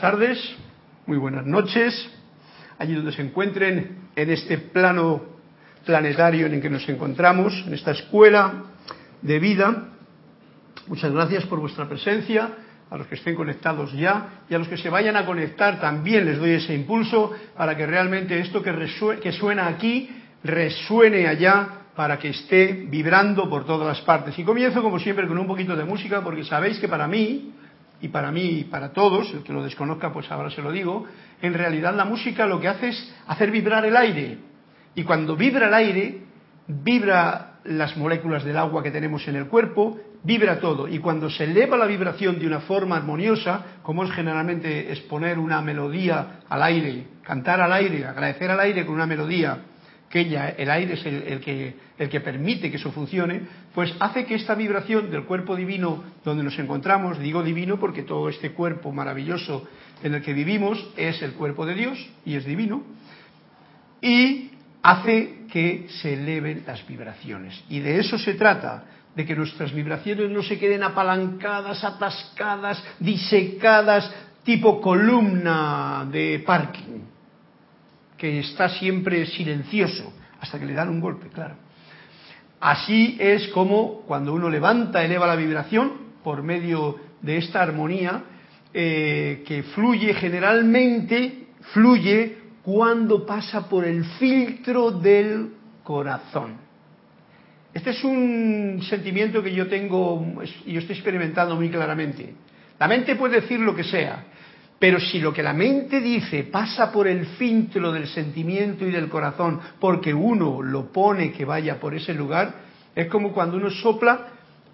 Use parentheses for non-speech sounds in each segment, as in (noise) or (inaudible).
buenas tardes, muy buenas noches, allí donde se encuentren en este plano planetario en el que nos encontramos, en esta escuela de vida. Muchas gracias por vuestra presencia, a los que estén conectados ya y a los que se vayan a conectar también les doy ese impulso para que realmente esto que, que suena aquí resuene allá para que esté vibrando por todas las partes. Y comienzo como siempre con un poquito de música porque sabéis que para mí y para mí y para todos, el que lo desconozca pues ahora se lo digo, en realidad la música lo que hace es hacer vibrar el aire. Y cuando vibra el aire, vibra las moléculas del agua que tenemos en el cuerpo, vibra todo. Y cuando se eleva la vibración de una forma armoniosa, como es generalmente exponer una melodía al aire, cantar al aire, agradecer al aire con una melodía, que el aire es el que permite que eso funcione, pues hace que esta vibración del cuerpo divino donde nos encontramos, digo divino porque todo este cuerpo maravilloso en el que vivimos es el cuerpo de Dios y es divino, y hace que se eleven las vibraciones. Y de eso se trata, de que nuestras vibraciones no se queden apalancadas, atascadas, disecadas, tipo columna de parking que está siempre silencioso hasta que le dan un golpe, claro. Así es como cuando uno levanta, eleva la vibración por medio de esta armonía eh, que fluye generalmente, fluye cuando pasa por el filtro del corazón. Este es un sentimiento que yo tengo y yo estoy experimentando muy claramente. La mente puede decir lo que sea, pero si lo que la mente dice pasa por el filtro del sentimiento y del corazón, porque uno lo pone que vaya por ese lugar, es como cuando uno sopla,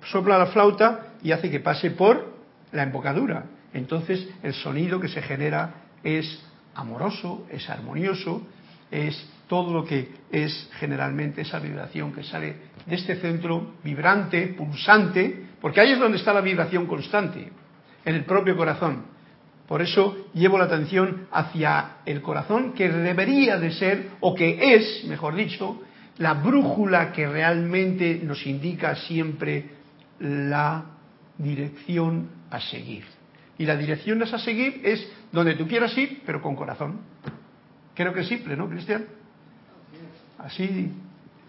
sopla la flauta y hace que pase por la embocadura. Entonces el sonido que se genera es amoroso, es armonioso, es todo lo que es generalmente esa vibración que sale de este centro vibrante, pulsante, porque ahí es donde está la vibración constante, en el propio corazón. Por eso llevo la atención hacia el corazón, que debería de ser, o que es, mejor dicho, la brújula que realmente nos indica siempre la dirección a seguir. Y la dirección a seguir es donde tú quieras ir, pero con corazón. Creo que es simple, ¿no, Cristian? Así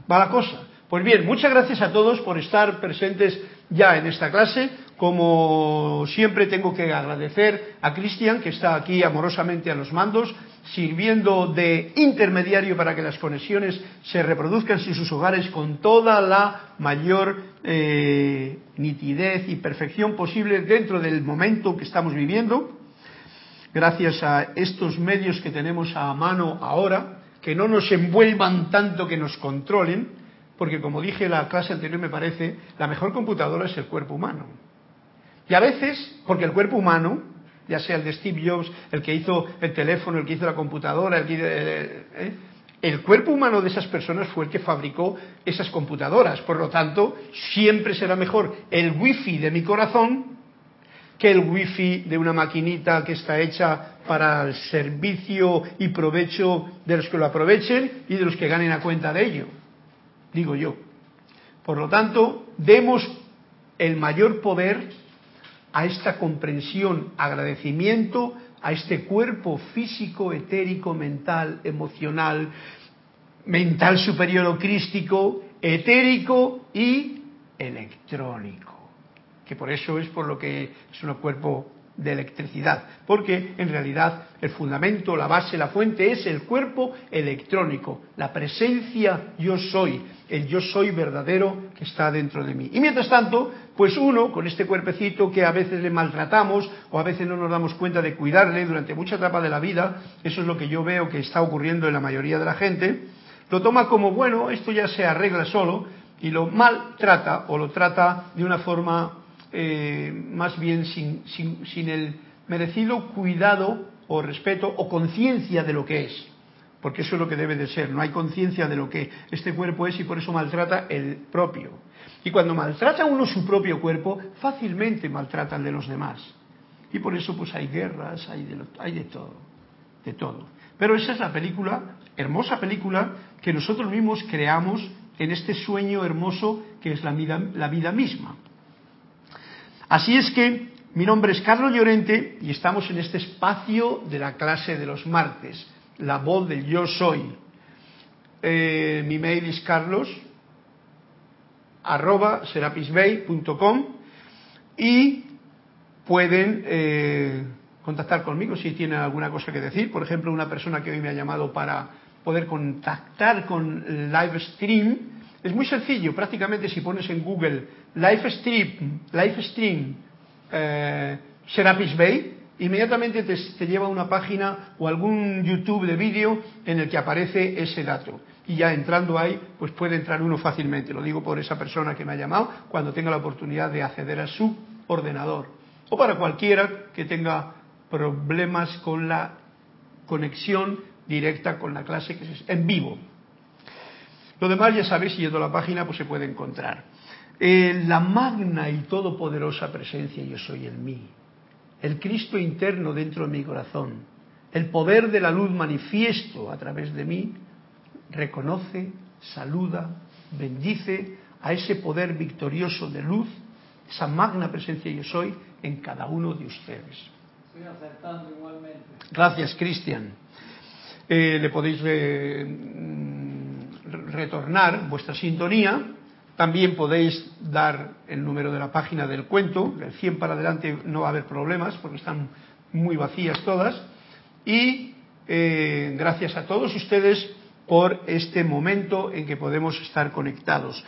va la cosa. Pues bien, muchas gracias a todos por estar presentes ya en esta clase. Como siempre tengo que agradecer a Cristian, que está aquí amorosamente a los mandos, sirviendo de intermediario para que las conexiones se reproduzcan en sus hogares con toda la mayor eh, nitidez y perfección posible dentro del momento que estamos viviendo. Gracias a estos medios que tenemos a mano ahora, que no nos envuelvan tanto que nos controlen, porque como dije en la clase anterior me parece, la mejor computadora es el cuerpo humano. Y a veces, porque el cuerpo humano, ya sea el de Steve Jobs, el que hizo el teléfono, el que hizo la computadora, el, que, eh, eh, el cuerpo humano de esas personas fue el que fabricó esas computadoras. Por lo tanto, siempre será mejor el wifi de mi corazón que el wifi de una maquinita que está hecha para el servicio y provecho de los que lo aprovechen y de los que ganen a cuenta de ello, digo yo. Por lo tanto, demos el mayor poder a esta comprensión, agradecimiento a este cuerpo físico, etérico, mental, emocional, mental superior o crístico, etérico y electrónico, que por eso es por lo que es un cuerpo de electricidad, porque en realidad el fundamento, la base, la fuente es el cuerpo electrónico, la presencia yo soy, el yo soy verdadero que está dentro de mí. Y mientras tanto, pues uno, con este cuerpecito que a veces le maltratamos o a veces no nos damos cuenta de cuidarle durante mucha etapa de la vida, eso es lo que yo veo que está ocurriendo en la mayoría de la gente, lo toma como, bueno, esto ya se arregla solo y lo maltrata o lo trata de una forma eh, más bien sin, sin, el merecido cuidado o respeto o conciencia de lo que es. Porque eso es lo que debe de ser. No hay conciencia de lo que este cuerpo es y por eso maltrata el propio. Y cuando maltrata uno su propio cuerpo, fácilmente maltrata el de los demás. Y por eso pues hay guerras, hay de, hay de todo, de todo. Pero esa es la película, hermosa película, que nosotros mismos creamos en este sueño hermoso que es la vida misma. Así es que Mi nombre es Carlos Llorente y estamos en este espacio de la clase de los martes, la voz del yo soy. Eh, mi mail es carlos arroba serapisbay.com y pueden eh, contactar conmigo si tienen alguna cosa que decir. Por ejemplo, una persona que hoy me ha llamado para poder contactar con Livestream. Es muy sencillo, prácticamente si pones en Google Livestream, Livestream eh, Serapis Bay, inmediatamente te, te, lleva a una página o algún YouTube de vídeo en el que aparece ese dato. Y ya entrando ahí, pues puede entrar uno fácilmente. Lo digo por esa persona que me ha llamado cuando tenga la oportunidad de acceder a su ordenador. O para cualquiera que tenga problemas con la conexión directa con la clase que es en vivo. Lo demás ya sabéis, yendo a la página, pues se puede encontrar. Eh, la magna y todopoderosa presencia yo soy en mí, el Cristo interno dentro de mi corazón, el poder de la luz manifiesto a través de mí, reconoce, saluda, bendice a ese poder victorioso de luz, esa magna presencia yo soy en cada uno de ustedes. Estoy acertando igualmente. Gracias, Cristian. Eh, le podéis mm, retornar vuestra sintonía. También podéis dar el número de la página del cuento. Del 100 para adelante no va a haber problemas porque están muy vacías todas. Y eh, gracias a todos ustedes por este momento en que podemos estar conectados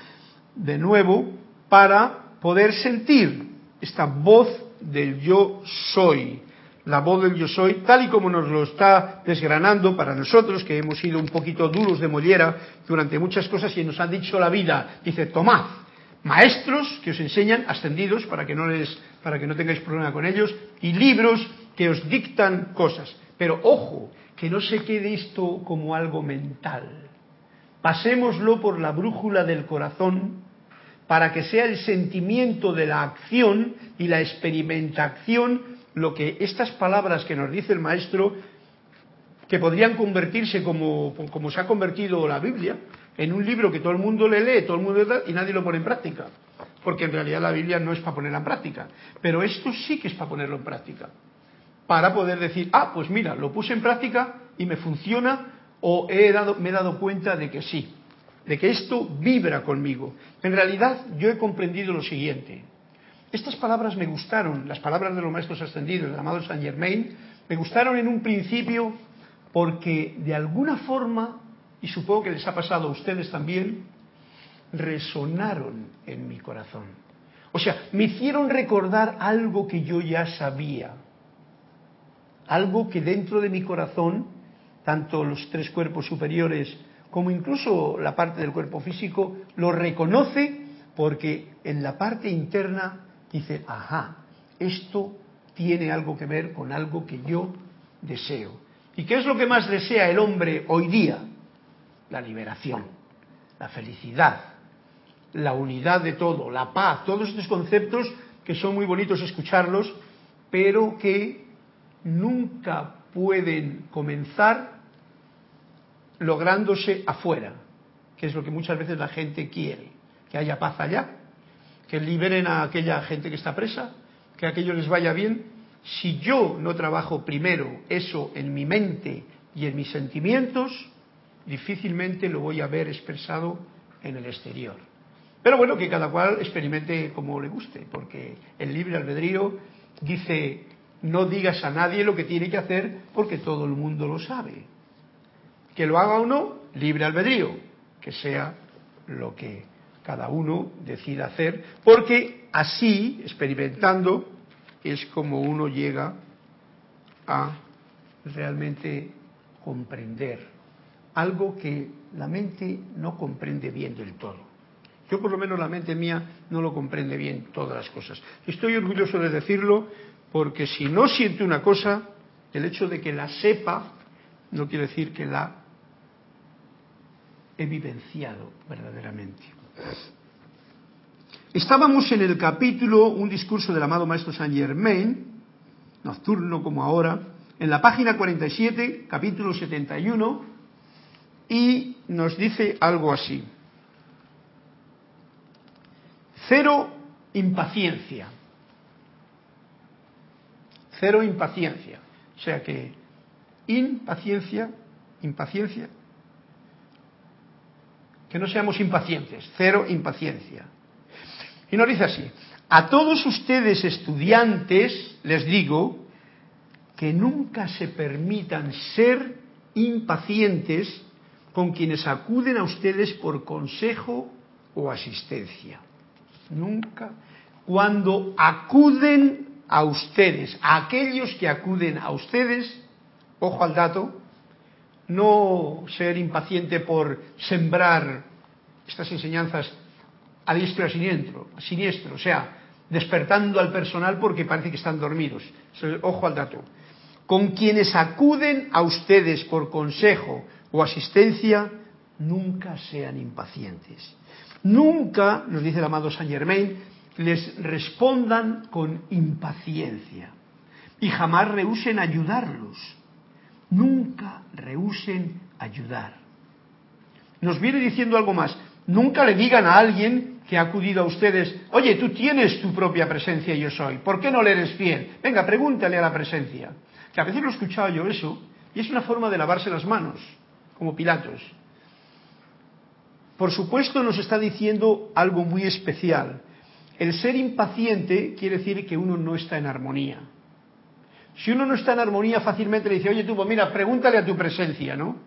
de nuevo para poder sentir esta voz del yo soy la voz del yo soy, tal y como nos lo está desgranando para nosotros, que hemos sido un poquito duros de mollera durante muchas cosas y nos han dicho la vida. Dice, tomad, maestros que os enseñan, ascendidos, para que no, les, para que no tengáis problema con ellos, y libros que os dictan cosas. Pero ojo, que no se quede esto como algo mental. Pasémoslo por la brújula del corazón para que sea el sentimiento de la acción y la experimentación lo que estas palabras que nos dice el maestro, que podrían convertirse como, como se ha convertido la Biblia, en un libro que todo el mundo le lee, todo el mundo y nadie lo pone en práctica. Porque en realidad la Biblia no es para ponerla en práctica. Pero esto sí que es para ponerlo en práctica. Para poder decir, ah, pues mira, lo puse en práctica y me funciona o he dado, me he dado cuenta de que sí, de que esto vibra conmigo. En realidad yo he comprendido lo siguiente. Estas palabras me gustaron, las palabras de los maestros ascendidos, del amado Saint Germain, me gustaron en un principio porque de alguna forma, y supongo que les ha pasado a ustedes también, resonaron en mi corazón. O sea, me hicieron recordar algo que yo ya sabía, algo que dentro de mi corazón, tanto los tres cuerpos superiores como incluso la parte del cuerpo físico, lo reconoce porque en la parte interna dice, ajá, esto tiene algo que ver con algo que yo deseo. ¿Y qué es lo que más desea el hombre hoy día? La liberación, la felicidad, la unidad de todo, la paz, todos estos conceptos que son muy bonitos escucharlos, pero que nunca pueden comenzar lográndose afuera, que es lo que muchas veces la gente quiere, que haya paz allá que liberen a aquella gente que está presa, que aquello les vaya bien. Si yo no trabajo primero eso en mi mente y en mis sentimientos, difícilmente lo voy a ver expresado en el exterior. Pero bueno, que cada cual experimente como le guste, porque el libre albedrío dice, no digas a nadie lo que tiene que hacer porque todo el mundo lo sabe. Que lo haga o no, libre albedrío, que sea lo que cada uno decida hacer, porque así, experimentando, es como uno llega a realmente comprender algo que la mente no comprende bien del todo. Yo por lo menos la mente mía no lo comprende bien todas las cosas. Estoy orgulloso de decirlo porque si no siento una cosa, el hecho de que la sepa no quiere decir que la he vivenciado verdaderamente. Estábamos en el capítulo, un discurso del amado Maestro Saint Germain, nocturno como ahora, en la página 47, capítulo 71, y nos dice algo así. Cero impaciencia. cero impaciencia. O sea que impaciencia, impaciencia, que no seamos impacientes, cero impaciencia. Y nos dice así, a todos ustedes estudiantes les digo que nunca se permitan ser impacientes con quienes acuden a ustedes por consejo o asistencia. Nunca. Cuando acuden a ustedes, a aquellos que acuden a ustedes, ojo al dato, no ser impaciente por sembrar estas enseñanzas a diestro y a siniestro, siniestro, o sea, despertando al personal porque parece que están dormidos. Ojo al dato. Con quienes acuden a ustedes por consejo o asistencia, nunca sean impacientes. Nunca, nos dice el amado Saint Germain, les respondan con impaciencia y jamás rehúsen ayudarlos. Nunca rehúsen ayudar. Nos viene diciendo algo más. Nunca le digan a alguien que ha acudido a ustedes, oye, tú tienes tu propia presencia y yo soy, ¿por qué no le eres fiel? Venga, pregúntale a la presencia. Que a veces lo he escuchado yo eso, y es una forma de lavarse las manos, como Pilatos. Por supuesto nos está diciendo algo muy especial. El ser impaciente quiere decir que uno no está en armonía. Si uno no está en armonía, fácilmente le dice, oye tú, pues mira, pregúntale a tu presencia, ¿no?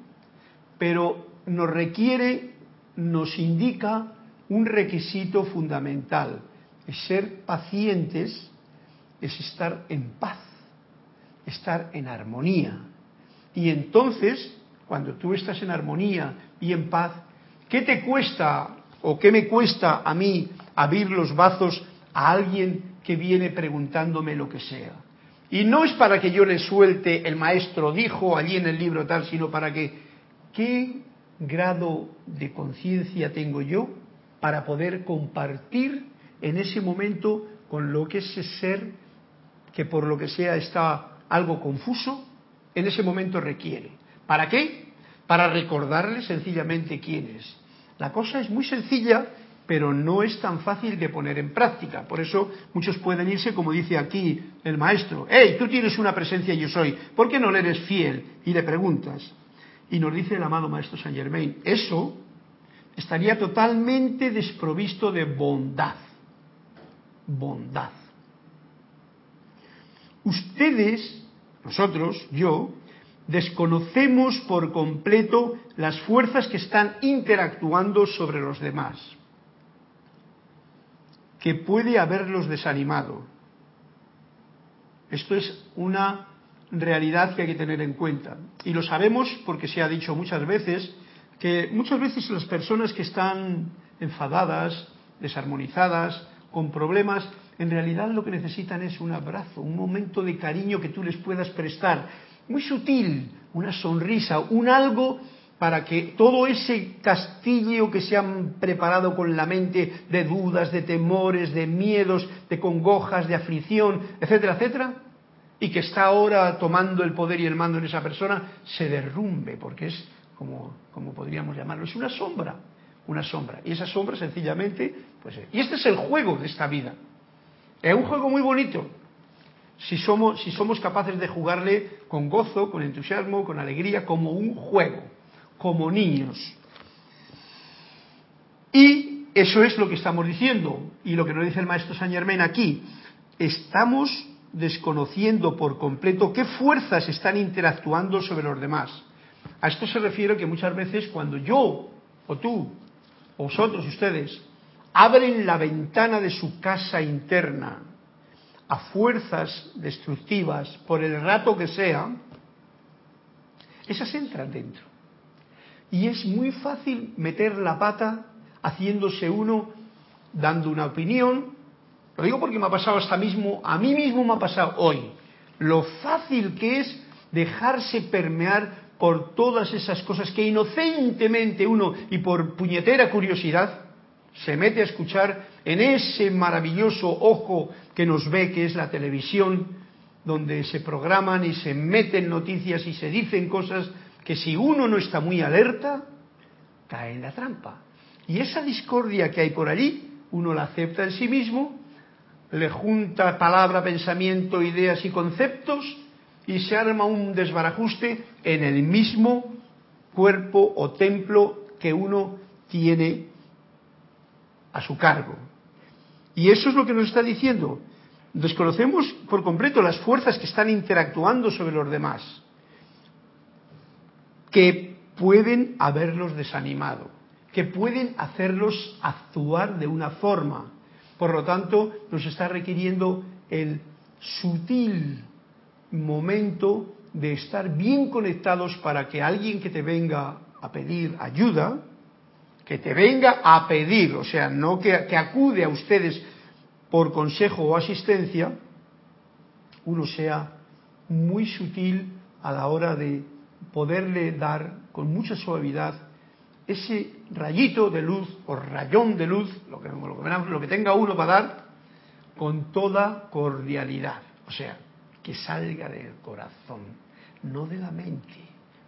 Pero nos requiere, nos indica un requisito fundamental. Es ser pacientes, es estar en paz, estar en armonía. Y entonces, cuando tú estás en armonía y en paz, ¿qué te cuesta o qué me cuesta a mí abrir los bazos a alguien que viene preguntándome lo que sea? Y no es para que yo le suelte el maestro dijo allí en el libro tal, sino para que, ¿qué grado de conciencia tengo yo para poder compartir en ese momento con lo que ese ser que por lo que sea está algo confuso, en ese momento requiere. ¿Para qué? Para recordarle sencillamente quién es. La cosa es muy sencilla, pero no es tan fácil de poner en práctica. Por eso muchos pueden irse, como dice aquí el maestro, hey, tú tienes una presencia yo soy, ¿por qué no le eres fiel? Y le preguntas. Y nos dice el amado maestro Saint Germain, eso estaría totalmente desprovisto de bondad. Bondad. Ustedes, nosotros, yo, desconocemos por completo las fuerzas que están interactuando sobre los demás, que puede haberlos desanimado. Esto es una realidad que hay que tener en cuenta. Y lo sabemos porque se ha dicho muchas veces que muchas veces las personas que están enfadadas, desarmonizadas, con problemas, en realidad lo que necesitan es un abrazo, un momento de cariño que tú les puedas prestar, muy sutil, una sonrisa, un algo para que todo ese castillo que se han preparado con la mente de dudas, de temores, de miedos, de congojas, de aflicción, etcétera, etcétera, y que está ahora tomando el poder y el mando en esa persona, se derrumbe, porque es como, podríamos llamarlo, es una sombra, una sombra. Y esa sombra sencillamente, pues... Y este es el juego de esta vida. Es un juego muy bonito, si somos, si somos capaces de jugarle con gozo, con entusiasmo, con alegría, como un juego, como niños. Y eso es lo que estamos diciendo, y lo que nos dice el maestro Saint Germain aquí. Estamos desconociendo por completo qué fuerzas están interactuando sobre los demás. A esto se refiere que muchas veces cuando yo, o tú, o vosotros, ustedes, abren la ventana de su casa interna a fuerzas destructivas por el rato que sea, esas entran dentro. Y es muy fácil meter la pata haciéndose uno, dando una opinión. Lo digo porque me ha pasado hasta mismo, a mí mismo me ha pasado hoy. Lo fácil que es dejarse permear por todas esas cosas que inocentemente uno y por puñetera curiosidad se mete a escuchar en ese maravilloso ojo que nos ve que es la televisión, donde se programan y se meten noticias y se dicen cosas que si uno no está muy alerta, cae en la trampa. Y esa discordia que hay por allí, uno la acepta en sí mismo le junta palabra, pensamiento, ideas y conceptos y se arma un desbarajuste en el mismo cuerpo o templo que uno tiene a su cargo. Y eso es lo que nos está diciendo. Desconocemos por completo las fuerzas que están interactuando sobre los demás, que pueden haberlos desanimado, que pueden hacerlos actuar de una forma. Por lo tanto, nos está requiriendo el sutil momento de estar bien conectados para que alguien que te venga a pedir ayuda, que te venga a pedir, o sea, no que, acude a ustedes por consejo o asistencia, uno sea muy sutil a la hora de poderle dar con mucha suavidad ese rayito de luz o rayón de luz, lo que, lo que tenga uno para dar, con toda cordialidad. O sea, que salga del corazón, no de la mente.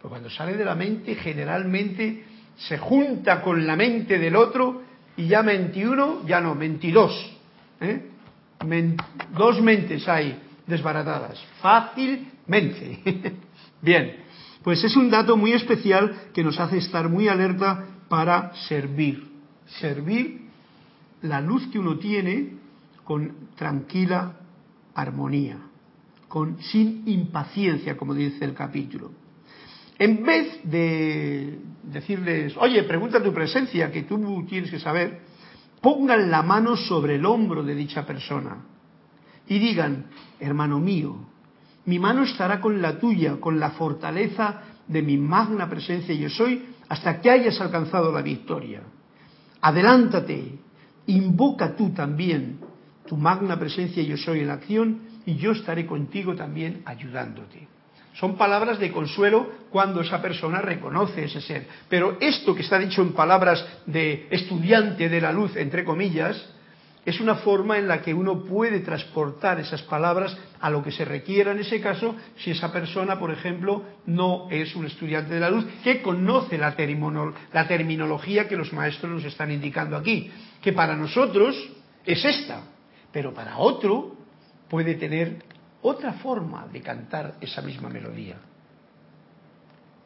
Porque cuando sale de la mente generalmente se junta con la mente del otro y ya 21, ya no, 22. ¿eh? dos mentes hay desbaratadas, fácilmente. (laughs) Bien, pues es un dato muy especial que nos hace estar muy alerta para servir. Servir la luz que uno tiene con tranquila armonía con, sin impaciencia, como dice el capítulo. En vez de decirles, oye, pregunta tu presencia, que tú tienes que saber, pongan la mano sobre el hombro de dicha persona y digan, hermano mío, mi mano estará con la tuya, con la fortaleza de mi magna presencia yo soy, hasta que hayas alcanzado la victoria. Adelántate, invoca tú también tu magna presencia yo soy en acción y yo estaré contigo también ayudándote. Son palabras de consuelo cuando esa persona reconoce ese ser. Pero esto que está dicho en palabras de estudiante de la luz, entre comillas, es una forma en la que uno puede transportar esas palabras a lo que se requiera en ese caso, si esa persona, por ejemplo, no es un estudiante de la luz, que conoce la, terminología que los maestros nos están indicando aquí, que para nosotros es esta, pero para otro puede tener otra forma de cantar esa misma melodía.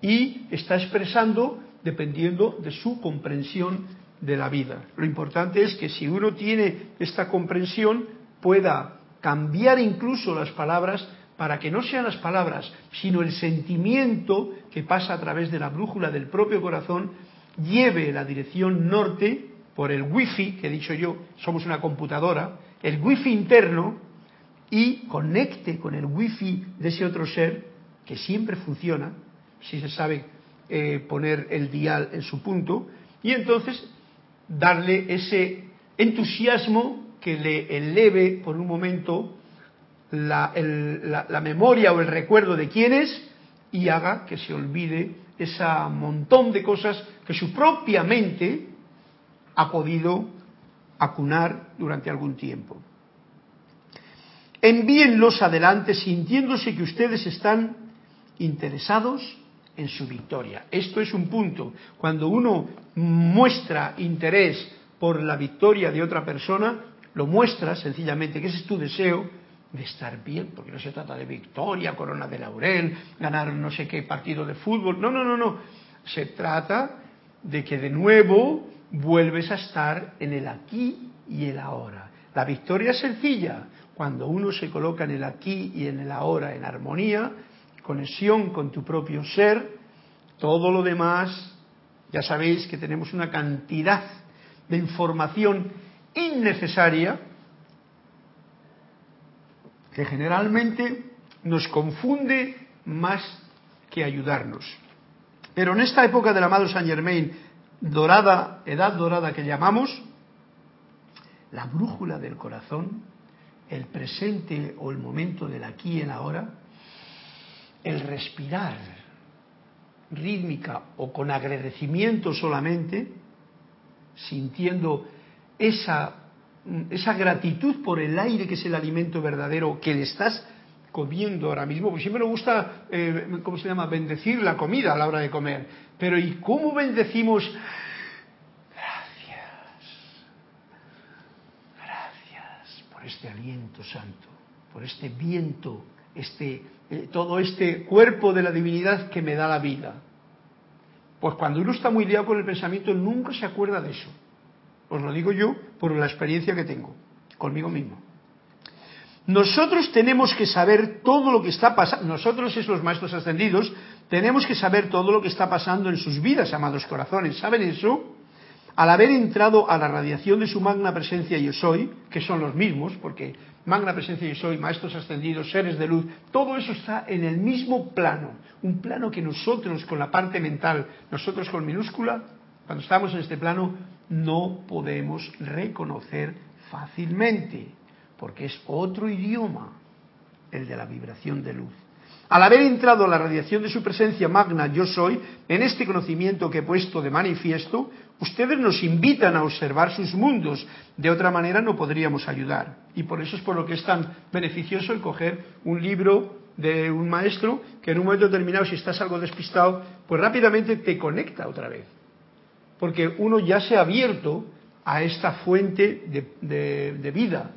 Y está expresando dependiendo de su comprensión de la vida. Lo importante es que si uno tiene esta comprensión pueda cambiar incluso las palabras para que no sean las palabras, sino el sentimiento que pasa a través de la brújula del propio corazón, lleve la dirección norte por el wifi, que he dicho yo, somos una computadora, el wifi interno y conecte con el wifi de ese otro ser que siempre funciona, si se sabe eh, poner el dial en su punto, y entonces darle ese entusiasmo que le eleve por un momento la, memoria o el recuerdo de quién es y haga que se olvide ese montón de cosas que su propia mente ha podido acunar durante algún tiempo. Envíenlos adelante sintiéndose que ustedes están interesados en su victoria. Esto es un punto. Cuando uno muestra interés por la victoria de otra persona, lo muestra sencillamente, que ese es tu deseo de estar bien, porque no se trata de victoria, corona de laurel, ganar no sé qué partido de fútbol. No, no, no, no. Se trata de que de nuevo vuelves a estar en el aquí y el ahora. La victoria es sencilla, cuando uno se coloca en el aquí y en el ahora en armonía, conexión con tu propio ser, todo lo demás, ya sabéis que tenemos una cantidad de información innecesaria que generalmente nos confunde más que ayudarnos. Pero en esta época del amado Saint Germain, dorada, edad dorada que llamamos, la brújula del corazón el presente o el momento del aquí y el ahora, el respirar rítmica o con agradecimiento solamente, sintiendo esa, esa gratitud por el aire que es el alimento verdadero que le estás comiendo ahora mismo, porque siempre me gusta, eh, ¿cómo se llama?, bendecir la comida a la hora de comer. Pero ¿y cómo bendecimos este aliento santo, por este viento, este, eh, todo este cuerpo de la divinidad que me da la vida. Pues cuando uno está muy liado con el pensamiento, nunca se acuerda de eso. Os lo digo yo por la experiencia que tengo conmigo mismo. Nosotros tenemos que saber todo lo que está pasando, nosotros es los maestros ascendidos, tenemos que saber todo lo que está pasando en sus vidas, amados corazones. ¿Saben eso? Al haber entrado a la radiación de su magna presencia yo soy, que son los mismos, porque magna presencia yo soy, maestros ascendidos, seres de luz, todo eso está en el mismo plano, un plano que nosotros con la parte mental, nosotros con minúscula, cuando estamos en este plano, no podemos reconocer fácilmente, porque es otro idioma, el de la vibración de luz. Al haber entrado a la radiación de su presencia magna yo soy, en este conocimiento que he puesto de manifiesto, ustedes nos invitan a observar sus mundos, de otra manera no podríamos ayudar. Y por eso es por lo que es tan beneficioso el coger un libro de un maestro que en un momento determinado, si estás algo despistado, pues rápidamente te conecta otra vez. Porque uno ya se ha abierto a esta fuente de, vida,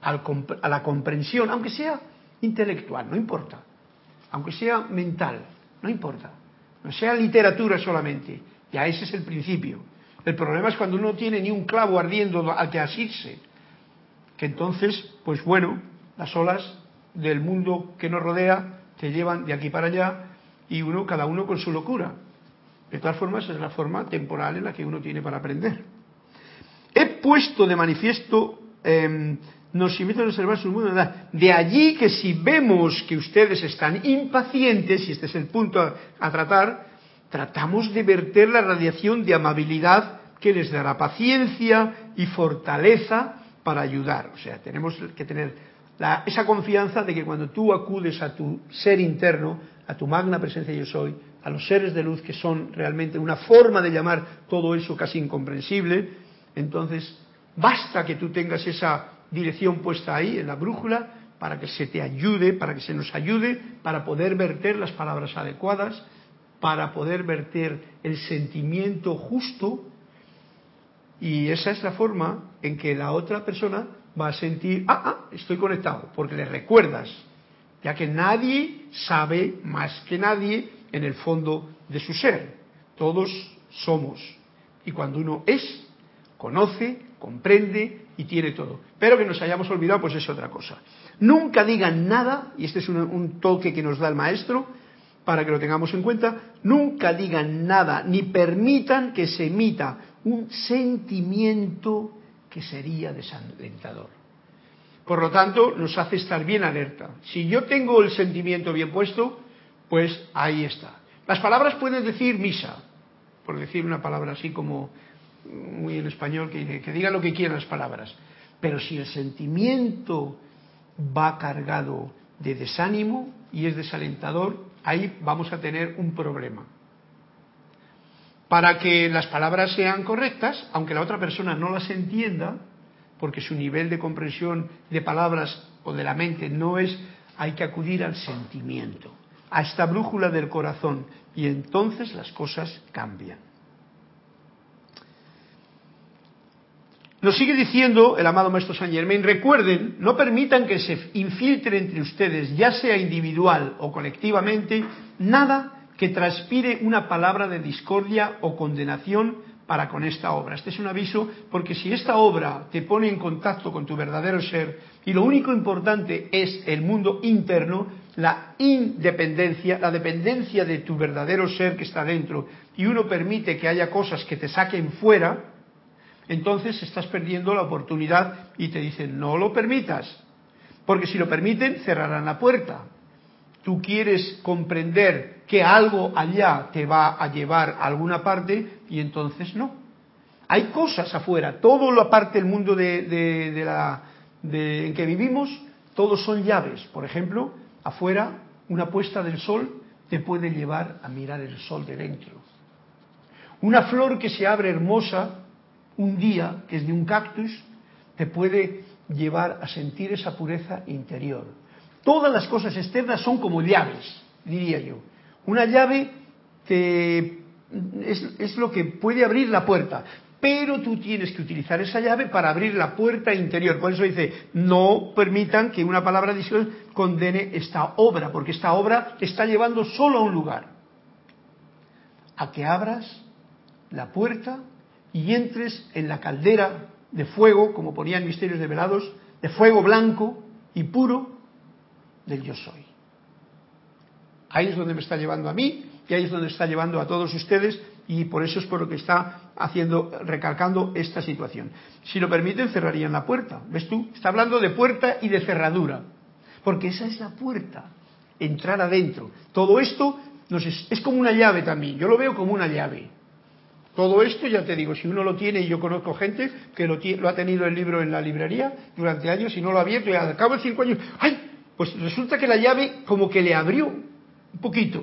a la comprensión, aunque sea intelectual, no importa, aunque sea mental, no importa, no sea literatura solamente, ya ese es el principio. El problema es cuando uno no tiene ni un clavo ardiendo al que asirse, que entonces, pues bueno, las olas del mundo que nos rodea te llevan de aquí para allá y uno, cada uno con su locura. De todas formas, es la forma temporal en la que uno tiene para aprender. He puesto de manifiesto, eh, nos invitan a observar su mundo. De allí que si vemos que ustedes están impacientes, y este es el punto a, tratar, tratamos de verter la radiación de amabilidad que les dará paciencia y fortaleza para ayudar. O sea, tenemos que tener esa confianza de que cuando tú acudes a tu ser interno, a tu magna presencia yo soy, a los seres de luz que son realmente una forma de llamar todo eso casi incomprensible, entonces basta que tú tengas esa dirección puesta ahí en la brújula para que se te ayude, para que se nos ayude, para poder verter las palabras adecuadas, para poder verter el sentimiento justo y esa es la forma en que la otra persona va a sentir, ah, ah, estoy conectado, porque le recuerdas, ya que nadie sabe más que nadie en el fondo de su ser. Todos somos. Y cuando uno es, conoce, comprende y tiene todo. Pero que nos hayamos olvidado, pues es otra cosa. Nunca digan nada, y este es un, toque que nos da el maestro, para que lo tengamos en cuenta, nunca digan nada, ni permitan que se emita un sentimiento que sería desalentador. Por lo tanto, nos hace estar bien alerta. Si yo tengo el sentimiento bien puesto, pues ahí está. Las palabras pueden decir misa, por decir una palabra así como muy en español, que, que diga lo que quieran las palabras. Pero si el sentimiento va cargado de desánimo y es desalentador, ahí vamos a tener un problema. Para que las palabras sean correctas, aunque la otra persona no las entienda, porque su nivel de comprensión de palabras o de la mente no es, hay que acudir al sentimiento, a esta brújula del corazón, y entonces las cosas cambian. Nos sigue diciendo el amado Maestro Saint Germain, recuerden, no permitan que se infiltre entre ustedes, ya sea individual o colectivamente, nada que transpire una palabra de discordia o condenación para con esta obra. Este es un aviso porque si esta obra te pone en contacto con tu verdadero ser y lo único importante es el mundo interno, la independencia, la dependencia de tu verdadero ser que está dentro y uno permite que haya cosas que te saquen fuera, entonces estás perdiendo la oportunidad y te dicen, no lo permitas, porque si lo permiten, cerrarán la puerta. Tú quieres comprender que algo allá te va a llevar a alguna parte y entonces no. Hay cosas afuera, todo lo aparte del mundo de, la, en que vivimos, todos son llaves. Por ejemplo, afuera, una puesta del sol te puede llevar a mirar el sol de dentro. Una flor que se abre hermosa un día, que es de un cactus, te puede llevar a sentir esa pureza interior. Todas las cosas externas son como llaves, diría yo. Una llave es, es, lo que puede abrir la puerta. pero tú tienes que utilizar esa llave para abrir la puerta interior. Por eso dice, no permitan que una palabra de Dios condene esta obra, porque esta obra te está llevando solo a un lugar. A que abras la puerta y entres en la caldera de fuego, como ponían misterios develados, de fuego blanco y puro del yo soy. Ahí es donde me está llevando a mí y ahí es donde está llevando a todos ustedes y por eso es por lo que está haciendo, recalcando esta situación. Si lo permiten, cerrarían la puerta. ¿Ves tú? Está hablando de puerta y de cerradura. Porque esa es la puerta. Entrar adentro. Todo esto nos es, es como una llave también. Yo lo veo como una llave. Todo esto, ya te digo, si uno lo tiene, y yo conozco gente que lo, lo ha tenido el libro en la librería durante años y no lo ha abierto, y al cabo de cinco años, ¡ay! Pues resulta que la llave como que le abrió un poquito.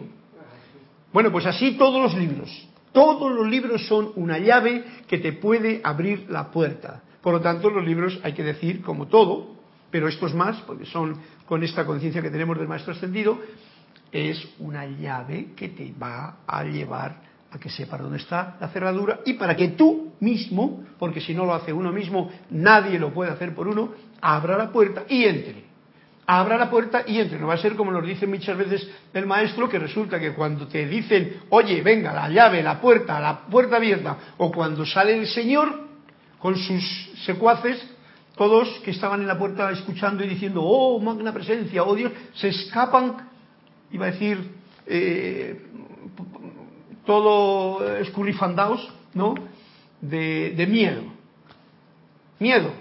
Bueno, pues así todos los libros. Todos los libros son una llave que te puede abrir la puerta. Por lo tanto, los libros hay que decir como todo, pero estos más, porque son con esta conciencia que tenemos del Maestro Ascendido, es una llave que te va a llevar a que sepa dónde está la cerradura y para que tú mismo, porque si no lo hace uno mismo, nadie lo puede hacer por uno, abra la puerta y entre. Abra la puerta y entre. No va a ser como nos dice muchas veces el maestro, que resulta que cuando te dicen, oye, venga, la llave, la puerta, la puerta abierta, o cuando sale el Señor con sus secuaces, todos que estaban en la puerta escuchando y diciendo, oh, magna presencia, oh Dios, se escapan, iba a decir, eh, todo escurrifandaos, ¿no? De, miedo. Miedo,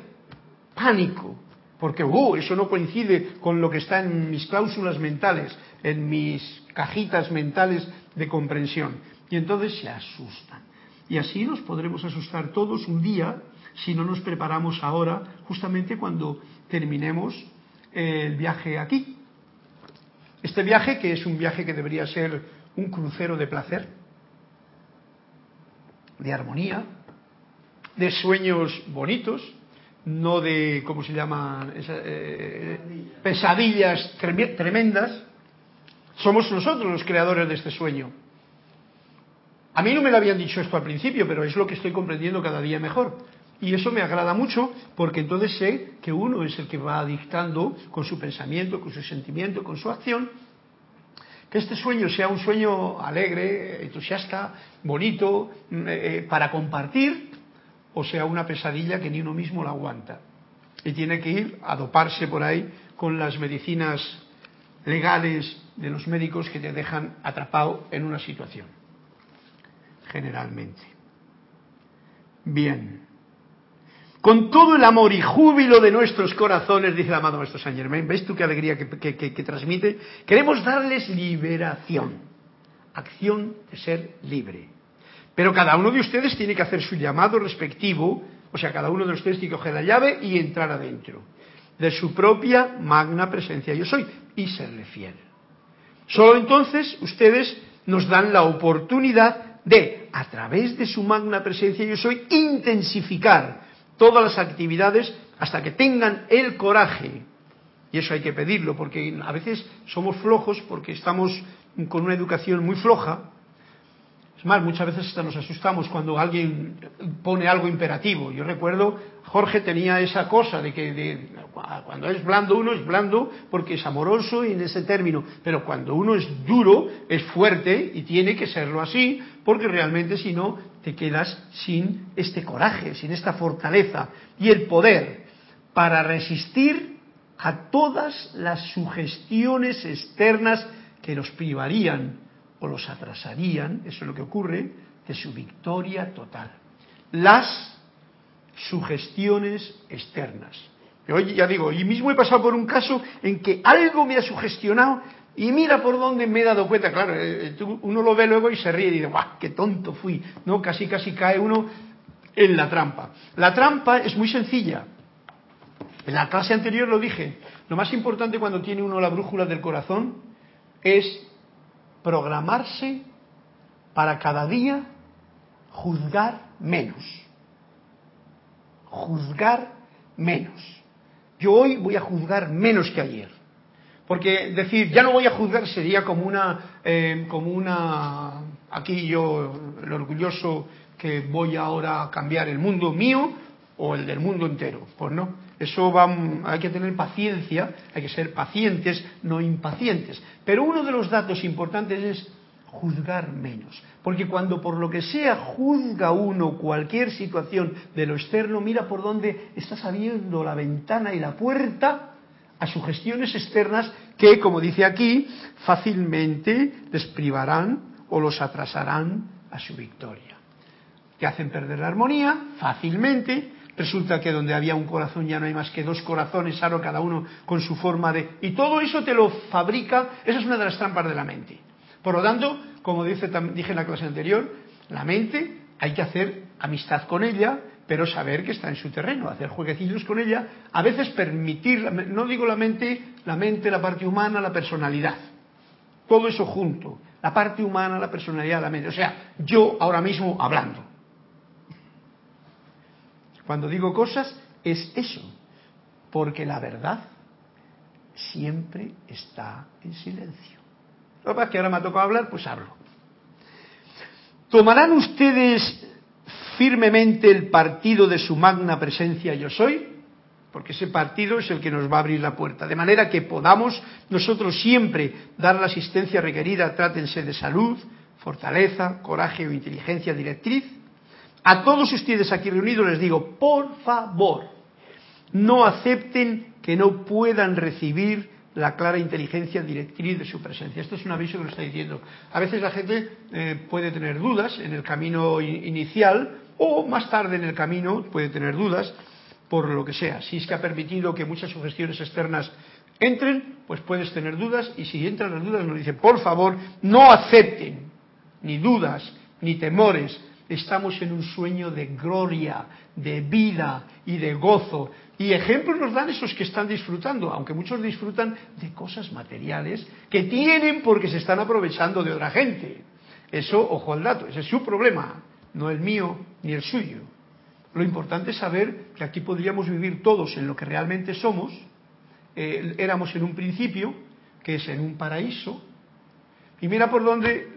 pánico, porque uh, eso no coincide con lo que está en mis cláusulas mentales, en mis cajitas mentales de comprensión. Y entonces se asustan. Y así nos podremos asustar todos un día si no nos preparamos ahora, justamente cuando terminemos el viaje aquí. Este viaje, que es un viaje que debería ser un crucero de placer, de armonía, de sueños bonitos, no de, ¿cómo se llaman? Eh, pesadillas tremendas. Somos nosotros los creadores de este sueño. A mí no me lo habían dicho esto al principio, pero es lo que estoy comprendiendo cada día mejor. Y eso me agrada mucho porque entonces sé que uno es el que va dictando con su pensamiento, con su sentimiento, con su acción, este sueño sea un sueño alegre, entusiasta, bonito, mm, eh, eh, para compartir, o sea una pesadilla que ni uno mismo la aguanta. Y tiene que ir a doparse por ahí con las medicinas legales de los médicos que te dejan atrapado en una situación. Generalmente. Bien con todo el amor y júbilo de nuestros corazones, dice el amado Maestro Saint Germain, ¿ves tú qué alegría que, transmite? Queremos darles liberación, acción de ser libre. Pero cada uno de ustedes tiene que hacer su llamado respectivo, o sea, cada uno de ustedes tiene que coger la llave y entrar adentro de su propia magna presencia yo soy y serle fiel. Solo entonces ustedes nos dan la oportunidad de, a través de su magna presencia yo soy, intensificar todas las actividades hasta que tengan el coraje. Y eso hay que pedirlo, porque a veces somos flojos porque estamos con una educación muy floja. Es más, muchas veces hasta nos asustamos cuando alguien pone algo imperativo. Yo recuerdo, Jorge tenía esa cosa de que cuando es blando uno es blando porque es amoroso en ese término, pero cuando uno es duro es fuerte y tiene que serlo así porque realmente si no te quedas sin este coraje, sin esta fortaleza y el poder para resistir a todas las sugestiones externas que los privarían o los atrasarían, eso es lo que ocurre, de su victoria total. Las sugestiones externas. Hoy ya digo, y mismo he pasado por un caso en que algo me ha sugestionado y mira por dónde me he dado cuenta, claro, eh, eh, uno lo ve luego y se ríe y dice, ¡guau, qué tonto fui! No, casi casi cae uno en la trampa. La trampa es muy sencilla. En la clase anterior lo dije. Lo más importante cuando tiene uno la brújula del corazón es programarse para cada día juzgar menos. Juzgar menos. Yo hoy voy a juzgar menos que ayer. Porque decir, ya no voy a juzgar sería como una, eh, como una, aquí yo, el orgulloso que voy ahora a cambiar el mundo mío o el del mundo entero. Pues no, eso va, hay que tener paciencia, hay que ser pacientes, no impacientes. Pero uno de los datos importantes es juzgar menos. Porque cuando por lo que sea juzga uno cualquier situación de lo externo, mira por dónde estás abriendo la ventana y la puerta a sugestiones externas que, como dice aquí, fácilmente les privarán o los atrasarán a su victoria. Que hacen perder la armonía fácilmente. Resulta que donde había un corazón ya no hay más que dos corazones, ahora cada uno con su forma de... Y todo eso te lo fabrica, esa es una de las trampas de la mente. Por lo tanto, como dice, dije en la clase anterior, la mente hay que hacer amistad con ella, pero saber que está en su terreno, hacer jueguecillos con ella, a veces permitir, no digo la mente, la mente, la parte humana, la personalidad, todo eso junto, la parte humana, la personalidad, la mente, o sea, yo ahora mismo hablando. Cuando digo cosas es eso, porque la verdad siempre está en silencio. Lo que que ahora me ha tocado hablar, pues hablo. ¿Tomarán ustedes firmemente el partido de su magna presencia yo soy? Porque ese partido es el que nos va a abrir la puerta. De manera que podamos nosotros siempre dar la asistencia requerida, trátense de salud, fortaleza, coraje o inteligencia directriz. A todos ustedes aquí reunidos les digo, por favor, no acepten que no puedan recibir la clara inteligencia directriz de su presencia. Esto es un aviso que lo está diciendo. A veces la gente eh, puede tener dudas en el camino inicial o más tarde en el camino puede tener dudas por lo que sea. Si es que ha permitido que muchas sugestiones externas entren, pues puedes tener dudas y si entran las dudas nos dice, por favor, no acepten ni dudas ni temores. Estamos en un sueño de gloria, de vida y de gozo. Y ejemplos nos dan esos que están disfrutando, aunque muchos disfrutan de cosas materiales que tienen porque se están aprovechando de otra gente. Eso, ojo al dato, ese es su problema, no el mío ni el suyo. Lo importante es saber que aquí podríamos vivir todos en lo que realmente somos. Eh, éramos en un principio, que es en un paraíso. Y mira por dónde,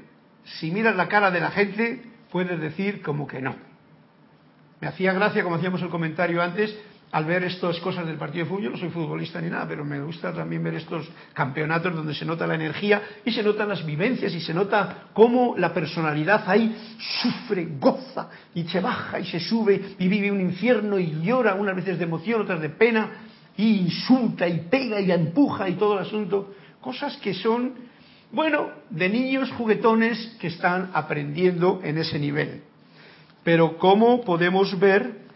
si miras la cara de la gente, puedes decir como que no. Me hacía gracia, como hacíamos el comentario antes, al ver estas cosas del partido de fútbol, yo no soy futbolista ni nada, pero me gusta también ver estos campeonatos donde se nota la energía y se notan las vivencias y se nota cómo la personalidad ahí sufre, goza y se baja y se sube y vive un infierno y llora unas veces de emoción, otras de pena y insulta y pega y empuja y todo el asunto. Cosas que son, bueno, de niños juguetones que están aprendiendo en ese nivel. Pero ¿cómo podemos ver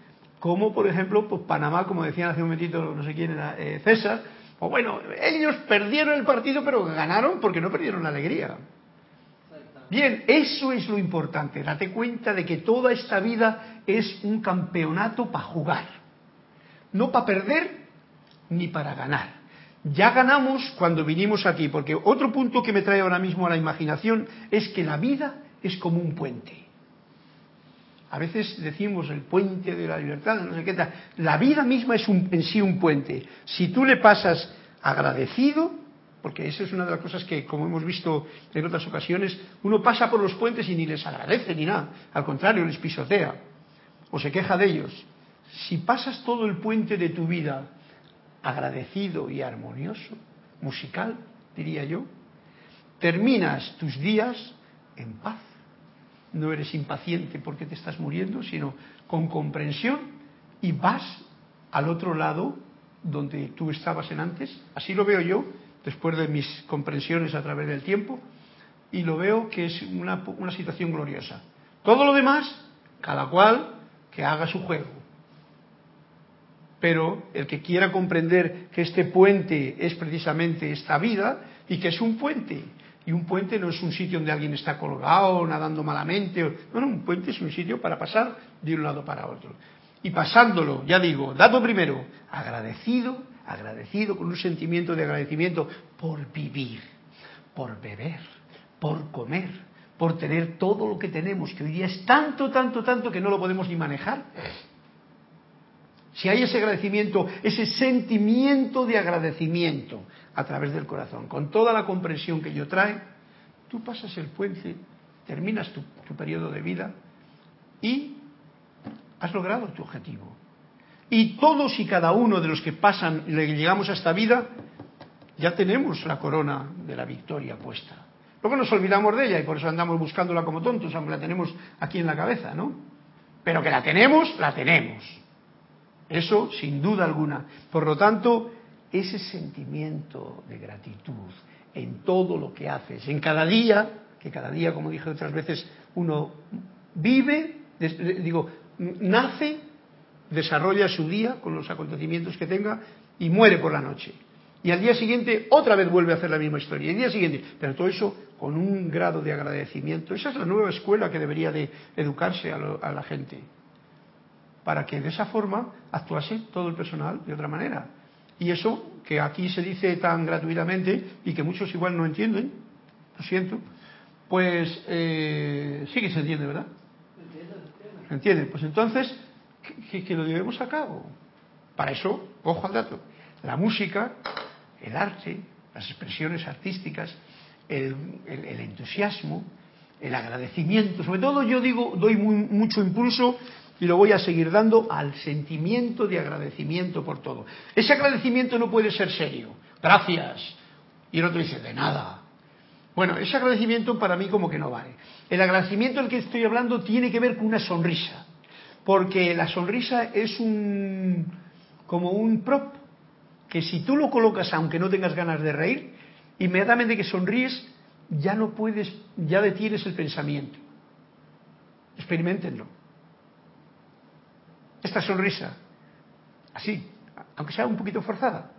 como por ejemplo pues Panamá, como decían hace un momentito, no sé quién era, eh, César, o bueno, ellos perdieron el partido pero ganaron porque no perdieron la alegría. Bien, eso es lo importante, date cuenta de que toda esta vida es un campeonato para jugar, no para perder ni para ganar. Ya ganamos cuando vinimos aquí, porque otro punto que me trae ahora mismo a la imaginación es que la vida es como un puente. A veces decimos el puente de la libertad, no sé qué tal. La vida misma es en sí un puente. Si tú le pasas agradecido, porque eso es una de las cosas que, como hemos visto en otras ocasiones, uno pasa por los puentes y ni les agradece ni nada. Al contrario, les pisotea o se queja de ellos. Si pasas todo el puente de tu vida agradecido y armonioso, musical, diría yo, terminas tus días en paz no eres impaciente porque te estás muriendo, sino con comprensión y vas al otro lado donde tú estabas en antes. Así lo veo yo, después de mis comprensiones a través del tiempo, y lo veo que es una, una situación gloriosa. Todo lo demás, cada cual que haga su juego. Pero el que quiera comprender que este puente es precisamente esta vida y que es un puente y un puente no es un sitio donde alguien está colgado, nadando malamente. No, no, un puente es un sitio para pasar de un lado para otro. Y pasándolo, ya digo, dado primero, agradecido, agradecido, con un sentimiento de agradecimiento por vivir, por beber, por comer, por tener todo lo que tenemos, que hoy día es tanto, tanto, tanto que no lo podemos ni manejar. Si hay ese agradecimiento, ese sentimiento de agradecimiento a través del corazón, con toda la comprensión que ello trae, tú pasas el puente, terminas tu, periodo de vida y has logrado tu objetivo. Y todos y cada uno de los que pasan y llegamos a esta vida, ya tenemos la corona de la victoria puesta. Luego nos olvidamos de ella y por eso andamos buscándola como tontos, aunque la tenemos aquí en la cabeza, ¿no? Pero que la tenemos, la tenemos. Eso sin duda alguna. Por lo tanto, ese sentimiento de gratitud en todo lo que haces, en cada día, que cada día, como dije otras veces, uno vive, digo, nace, desarrolla su día con los acontecimientos que tenga y muere por la noche. Y al día siguiente otra vez vuelve a hacer la misma historia. Y el día siguiente, pero todo eso con un grado de agradecimiento. Esa es la nueva escuela que debería de educarse a, a la gente. Para que de esa forma actuase todo el personal de otra manera. Y eso que aquí se dice tan gratuitamente y que muchos igual no entienden, lo siento, pues eh, sí que se entiende, ¿verdad? ¿Se entiende? Pues entonces, que, lo llevemos a cabo. Para eso, ojo al dato, la música, el arte, las expresiones artísticas, el, entusiasmo, el agradecimiento, sobre todo yo digo, doy mucho impulso y lo voy a seguir dando al sentimiento de agradecimiento por todo. Ese agradecimiento no puede ser serio. Gracias. Y el otro dice, de nada. Bueno, ese agradecimiento para mí como que no vale. El agradecimiento del que estoy hablando tiene que ver con una sonrisa, porque la sonrisa es un como un prop que si tú lo colocas aunque no tengas ganas de reír, inmediatamente que sonríes ya no puedes, ya detienes el pensamiento. Experimentenlo. Esta sonrisa, así, aunque sea un poquito forzada,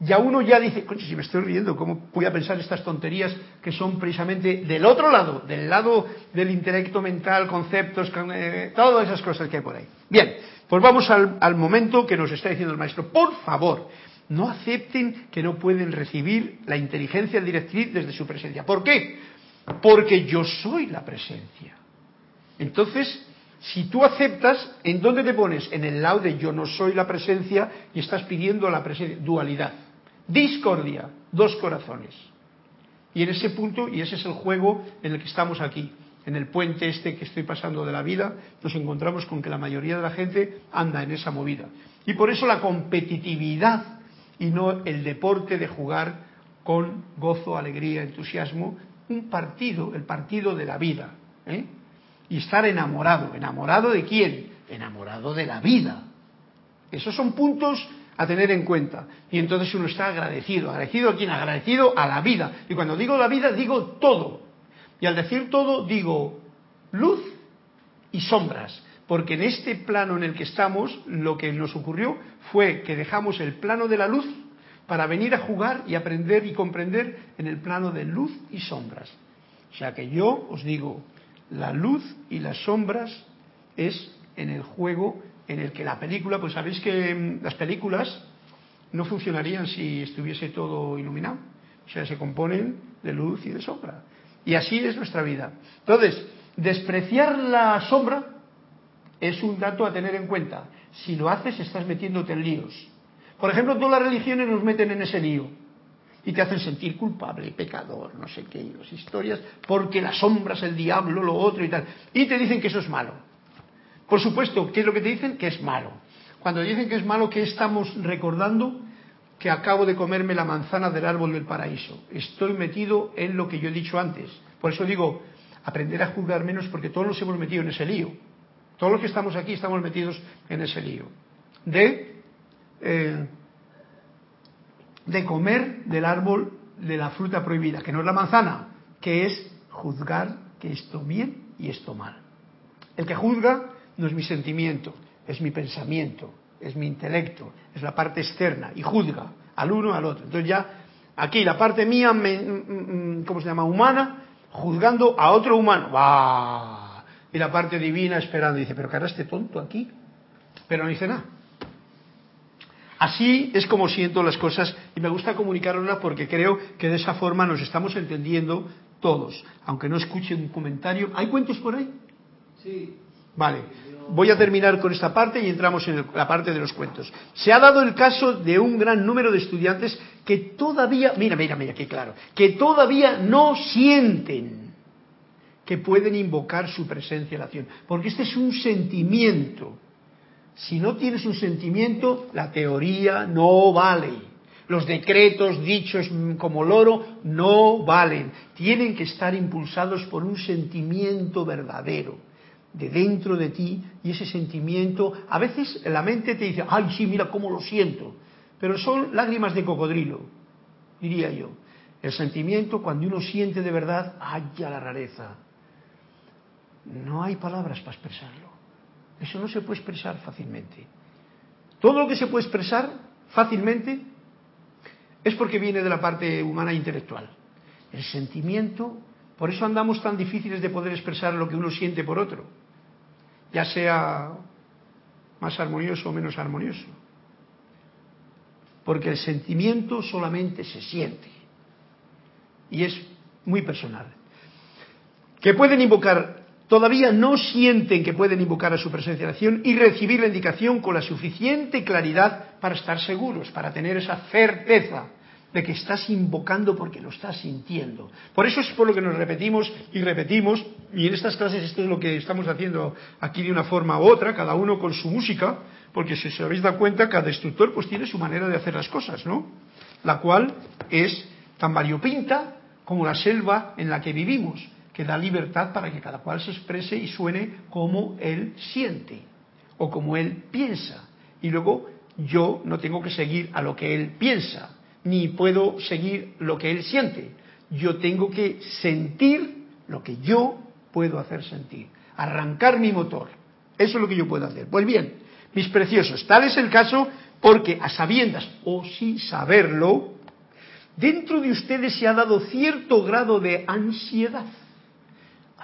ya uno ya dice, coño, si me estoy riendo, ¿cómo voy a pensar estas tonterías que son precisamente del otro lado, del lado del intelecto mental, conceptos, eh, todas esas cosas que hay por ahí? Bien, pues vamos al, al momento que nos está diciendo el maestro. Por favor, no acepten que no pueden recibir la inteligencia directriz desde su presencia. ¿Por qué? Porque yo soy la presencia. Entonces, si tú aceptas, ¿en dónde te pones? En el lado de yo no soy la presencia y estás pidiendo la presencia, dualidad. Discordia, dos corazones. Y en ese punto, y ese es el juego en el que estamos aquí, en el puente este que estoy pasando de la vida, nos encontramos con que la mayoría de la gente anda en esa movida. Y por eso la competitividad y no el deporte de jugar con gozo, alegría, entusiasmo, un partido, el partido de la vida. ¿eh? Y estar enamorado. ¿Enamorado de quién? Enamorado de la vida. Esos son puntos a tener en cuenta. Y entonces uno está agradecido. ¿Agradecido a quién? Agradecido a la vida. Y cuando digo la vida, digo todo. Y al decir todo, digo luz y sombras. Porque en este plano en el que estamos, lo que nos ocurrió fue que dejamos el plano de la luz para venir a jugar y aprender y comprender en el plano de luz y sombras. O sea que yo os digo, la luz y las sombras es en el juego en el que la película, pues sabéis que mm, las películas no funcionarían si estuviese todo iluminado. O sea, se componen de luz y de sombra. Y así es nuestra vida. Entonces, despreciar la sombra es un dato a tener en cuenta. Si lo haces, estás metiéndote en líos. Por ejemplo, todas las religiones nos meten en ese lío y te hacen sentir culpable, pecador, no sé qué, las historias, porque la sombra es el diablo, lo otro y tal. Y te dicen que eso es malo. Por supuesto, ¿qué es lo que te dicen? Que es malo. Cuando dicen que es malo, ¿qué estamos recordando? Que acabo de comerme la manzana del árbol del paraíso. Estoy metido en lo que yo he dicho antes. Por eso digo, aprender a juzgar menos porque todos nos hemos metido en ese lío. Todos los que estamos aquí estamos metidos en ese lío. De, eh, de comer del árbol de la fruta prohibida, que no es la manzana, que es juzgar que esto bien y esto mal. El que juzga no es mi sentimiento, es mi pensamiento, es mi intelecto, es la parte externa y juzga al uno al otro. Entonces ya aquí la parte mía, mm, mm, mm, ¿cómo se llama? Humana, juzgando a otro humano. ¡Bah! Y la parte divina esperando. Y dice, pero cara este tonto aquí. Pero no dice nada. Así es como siento las cosas y me gusta comunicarlas porque creo que de esa forma nos estamos entendiendo todos. Aunque no escuche un comentario. ¿Hay cuentos por ahí? Sí. Vale, voy a terminar con esta parte y entramos en la parte de los cuentos. Se ha dado el caso de un gran número de estudiantes que todavía, mira, mira, mira, qué claro, que todavía no sienten que pueden invocar su presencia en la acción. Porque este es un sentimiento. Si no tienes un sentimiento, la teoría no vale. Los decretos dichos como loro no valen. Tienen que estar impulsados por un sentimiento verdadero de dentro de ti y ese sentimiento, a veces la mente te dice, ay, sí, mira cómo lo siento, pero son lágrimas de cocodrilo, diría yo. El sentimiento, cuando uno siente de verdad, ay, la rareza. No hay palabras para expresarlo. Eso no se puede expresar fácilmente. Todo lo que se puede expresar fácilmente es porque viene de la parte humana e intelectual. El sentimiento, por eso andamos tan difíciles de poder expresar lo que uno siente por otro ya sea más armonioso o menos armonioso. Porque el sentimiento solamente se siente y es muy personal. Que pueden invocar, todavía no sienten que pueden invocar a su presencia de acción y recibir la indicación con la suficiente claridad para estar seguros, para tener esa certeza de que estás invocando porque lo estás sintiendo. Por eso es por lo que nos repetimos y repetimos, y en estas clases esto es lo que estamos haciendo aquí de una forma u otra, cada uno con su música, porque si os habéis dado cuenta, cada instructor pues tiene su manera de hacer las cosas, ¿no? La cual es tan variopinta como la selva en la que vivimos, que da libertad para que cada cual se exprese y suene como él siente o como él piensa. Y luego yo no tengo que seguir a lo que él piensa, ni puedo seguir lo que él siente. Yo tengo que sentir lo que yo puedo hacer sentir, arrancar mi motor. Eso es lo que yo puedo hacer. Pues bien, mis preciosos, tal es el caso porque a sabiendas o sin saberlo, dentro de ustedes se ha dado cierto grado de ansiedad.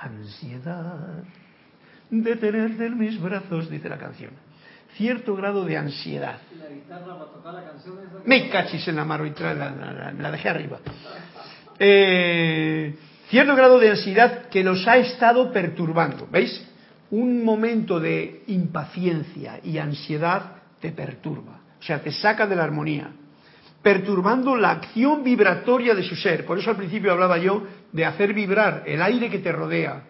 Ansiedad de tenerte en mis brazos, dice la canción cierto grado de ansiedad. Me cachis en la mano y la, la, dejé arriba. Eh, cierto grado de ansiedad que los ha estado perturbando. ¿Veis? Un momento de impaciencia y ansiedad te perturba. O sea, te saca de la armonía. Perturbando la acción vibratoria de su ser. Por eso al principio hablaba yo de hacer vibrar el aire que te rodea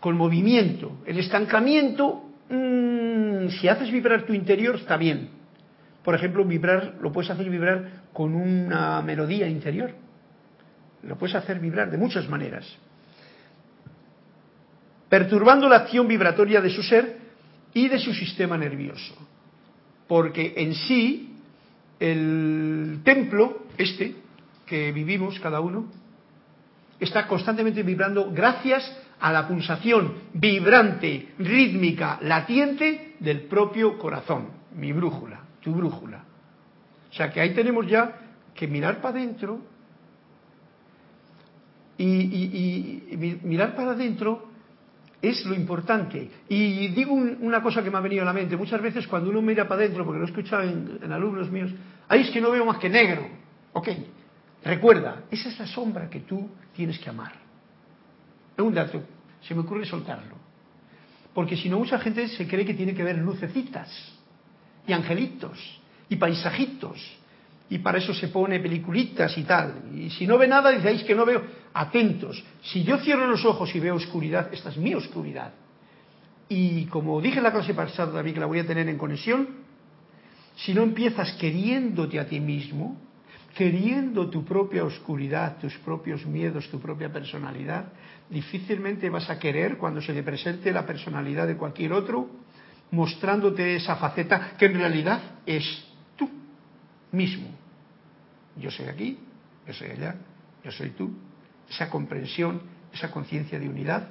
con movimiento. El estancamiento Mm, si haces vibrar tu interior, está bien. Por ejemplo, vibrar, lo puedes hacer vibrar con una melodía interior. Lo puedes hacer vibrar de muchas maneras. Perturbando la acción vibratoria de su ser y de su sistema nervioso. Porque en sí, el templo, este, que vivimos cada uno, está constantemente vibrando gracias a la pulsación vibrante, rítmica, latiente del propio corazón, mi brújula, tu brújula. O sea que ahí tenemos ya que mirar para adentro y, mirar para adentro es lo importante. Y digo una cosa que me ha venido a la mente. Muchas veces cuando uno mira para adentro, porque lo he escuchado en, en alumnos míos, ahí es que no veo más que negro. Ok, recuerda, esa es la sombra que tú tienes que amar. Es un dato, se me ocurre soltarlo. Porque si no, mucha gente se cree que tiene que ver lucecitas y angelitos y paisajitos. Y para eso se pone peliculitas y tal. Y si no ve nada, dice, que no veo. Atentos. Si yo cierro los ojos y veo oscuridad, esta es mi oscuridad. Y como dije en la clase pasada también que la voy a tener en conexión, si no empiezas queriéndote a ti mismo, queriendo tu propia oscuridad, tus propios miedos, tu propia personalidad, difícilmente vas a querer cuando se le presente la personalidad de cualquier otro, mostrándote esa faceta que en realidad es tú mismo. Yo soy aquí, yo soy allá, yo soy tú. Esa comprensión, esa conciencia de unidad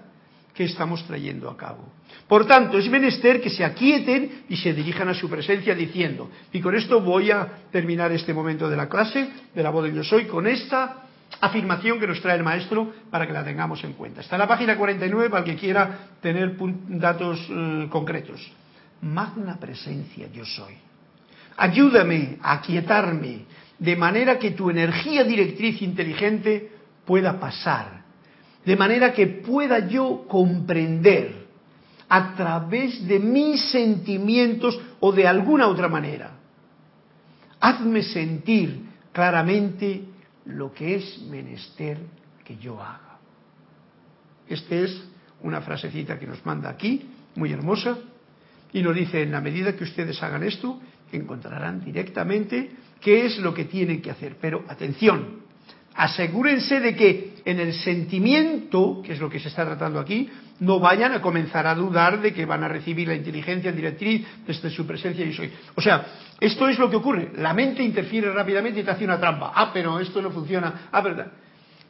que estamos trayendo a cabo. Por tanto, es menester que se aquieten y se dirijan a su presencia diciendo, y con esto voy a terminar este momento de la clase, de la voz de yo soy, con esta afirmación que nos trae el maestro para que la tengamos en cuenta. Está en la página 49 para el que quiera tener datos eh, concretos. Magna presencia yo soy. Ayúdame a aquietarme de manera que tu energía directriz inteligente pueda pasar de manera que pueda yo comprender a través de mis sentimientos o de alguna otra manera. Hazme sentir claramente lo que es menester que yo haga. Esta es una frasecita que nos manda aquí, muy hermosa, y nos dice, en la medida que ustedes hagan esto, encontrarán directamente qué es lo que tienen que hacer. Pero atención, asegúrense de que en el sentimiento, que es lo que se está tratando aquí, no vayan a comenzar a dudar de que van a recibir la inteligencia directriz desde su presencia y soy. O sea, esto es lo que ocurre. La mente interfiere rápidamente y te hace una trampa. Ah, pero esto no funciona. Ah, verdad.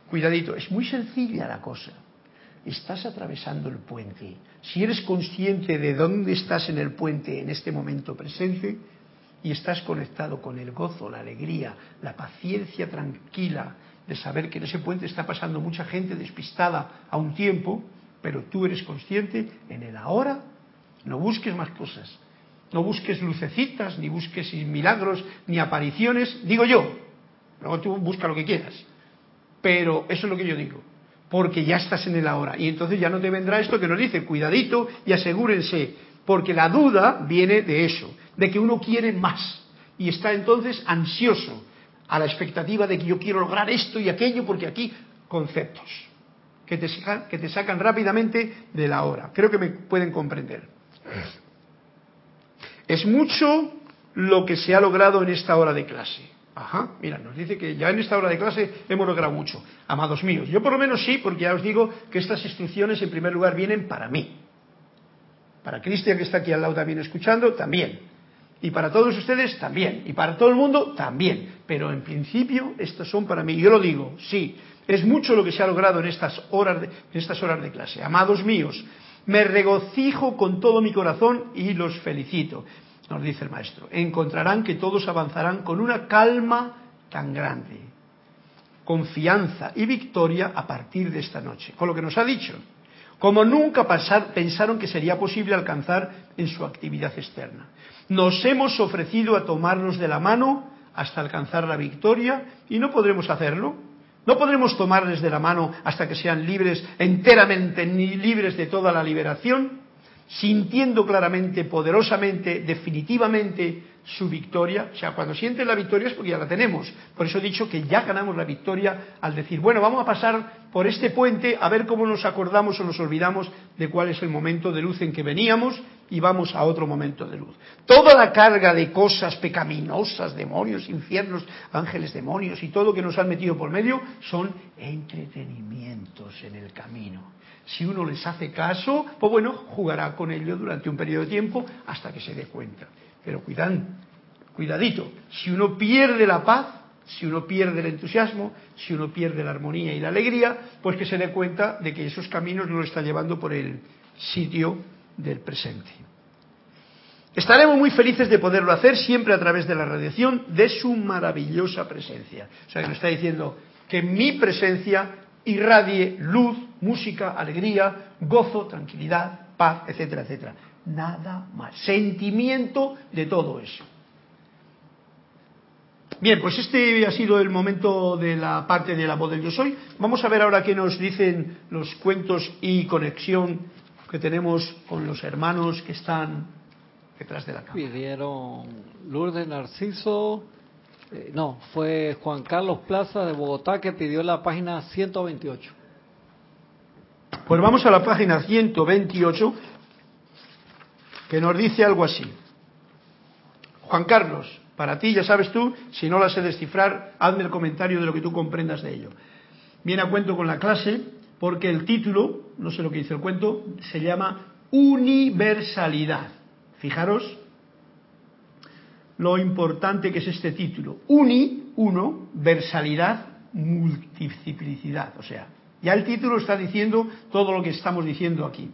Cuidadito, es muy sencilla la cosa. Estás atravesando el puente. Si eres consciente de dónde estás en el puente en este momento presente y estás conectado con el gozo, la alegría, la paciencia tranquila de saber que en ese puente está pasando mucha gente despistada a un tiempo, pero tú eres consciente en el ahora, no busques más cosas, no busques lucecitas, ni busques milagros, ni apariciones, digo yo, luego tú busca lo que quieras, pero eso es lo que yo digo, porque ya estás en el ahora, y entonces ya no te vendrá esto que nos dice, cuidadito y asegúrense, porque la duda viene de eso, de que uno quiere más, y está entonces ansioso, a la expectativa de que yo quiero lograr esto y aquello, porque aquí conceptos que te, sacan, rápidamente de la hora. Creo que me pueden comprender. Es mucho lo que se ha logrado en esta hora de clase. Ajá, mira, nos dice que ya en esta hora de clase hemos logrado mucho. Amados míos, yo por lo menos sí, porque ya os digo que estas instrucciones en primer lugar vienen para mí. Para Cristian que está aquí al lado también escuchando, también. Y para todos ustedes también. Y para todo el mundo también. Pero en principio estas son para mí. Yo lo digo, sí. Es mucho lo que se ha logrado en estas horas de, en estas horas de clase. Amados míos, me regocijo con todo mi corazón y los felicito. Nos dice el maestro. Encontrarán que todos avanzarán con una calma tan grande. Confianza y victoria a partir de esta noche. Con lo que nos ha dicho como nunca pensaron que sería posible alcanzar en su actividad externa. Nos hemos ofrecido a tomarnos de la mano hasta alcanzar la victoria y no podremos hacerlo no podremos tomarles de la mano hasta que sean libres enteramente libres de toda la liberación, sintiendo claramente, poderosamente, definitivamente su victoria. O sea, cuando sienten la victoria es porque ya la tenemos. Por eso he dicho que ya ganamos la victoria al decir, bueno, vamos a pasar por este puente a ver cómo nos acordamos o nos olvidamos de cuál es el momento de luz en que veníamos y vamos a otro momento de luz. Toda la carga de cosas pecaminosas, demonios, infiernos, ángeles, demonios y todo que nos han metido por medio son entretenimientos en el camino. Si uno les hace caso, pues bueno, jugará con ello durante un periodo de tiempo hasta que se dé cuenta. Pero cuidan, cuidadito, si uno pierde la paz, si uno pierde el entusiasmo, si uno pierde la armonía y la alegría, pues que se dé cuenta de que esos caminos no lo está llevando por el sitio del presente. Estaremos muy felices de poderlo hacer siempre a través de la radiación de su maravillosa presencia. O sea que nos está diciendo que mi presencia irradie luz, música, alegría, gozo, tranquilidad, paz, etcétera, etcétera. Nada más. Sentimiento de todo eso. Bien, pues este ha sido el momento de la parte de la voz del yo soy. Vamos a ver ahora qué nos dicen los cuentos y conexión que tenemos con los hermanos que están detrás de la cámara. Pidieron Lourdes Narciso, eh, no, fue Juan Carlos Plaza de Bogotá que pidió la página 128. Pues vamos a la página 128 que nos dice algo así. Juan Carlos, para ti ya sabes tú, si no la sé descifrar, hazme el comentario de lo que tú comprendas de ello. Viene a cuento con la clase porque el título, no sé lo que dice el cuento, se llama Universalidad. Fijaros lo importante que es este título. Uni, uno, versalidad, multiplicidad. O sea, ya el título está diciendo todo lo que estamos diciendo aquí.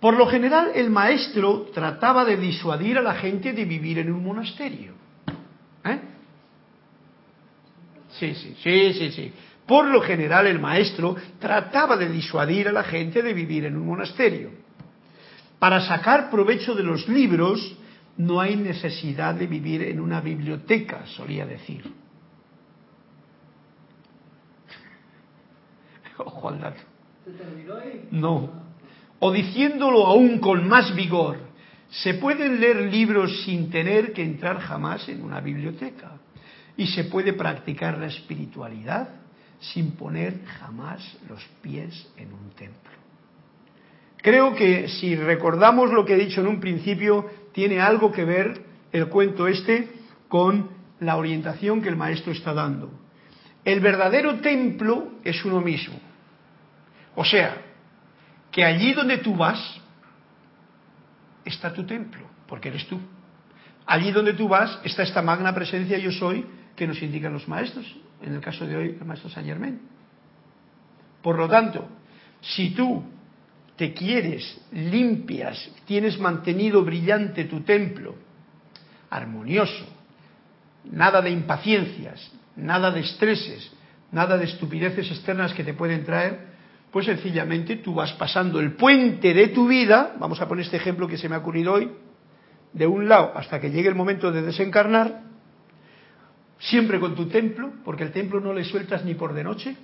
Por lo general, el maestro trataba de disuadir a la gente de vivir en un monasterio. ¿Eh? Sí, sí, sí, sí, sí. Por lo general el maestro trataba de disuadir a la gente de vivir en un monasterio. Para sacar provecho de los libros no hay necesidad de vivir en una biblioteca, solía decir. (laughs) Ojo al dato. No. O diciéndolo aún con más vigor, se pueden leer libros sin tener que entrar jamás en una biblioteca. Y se puede practicar la espiritualidad sin poner jamás los pies en un templo. Creo que si recordamos lo que he dicho en un principio, tiene algo que ver el cuento este con la orientación que el maestro está dando. El verdadero templo es uno mismo. O sea, que allí donde tú vas está tu templo, porque eres tú. Allí donde tú vas está esta magna presencia yo soy que nos indican los maestros, en el caso de hoy el maestro Saint Germain. Por lo tanto, si tú te quieres, limpias, tienes mantenido brillante tu templo, armonioso, nada de impaciencias, nada de estreses, nada de estupideces externas que te pueden traer, pues sencillamente tú vas pasando el puente de tu vida, vamos a poner este ejemplo que se me ha ocurrido hoy, de un lado hasta que llegue el momento de desencarnar, siempre con tu templo, porque el templo no le sueltas ni por de noche,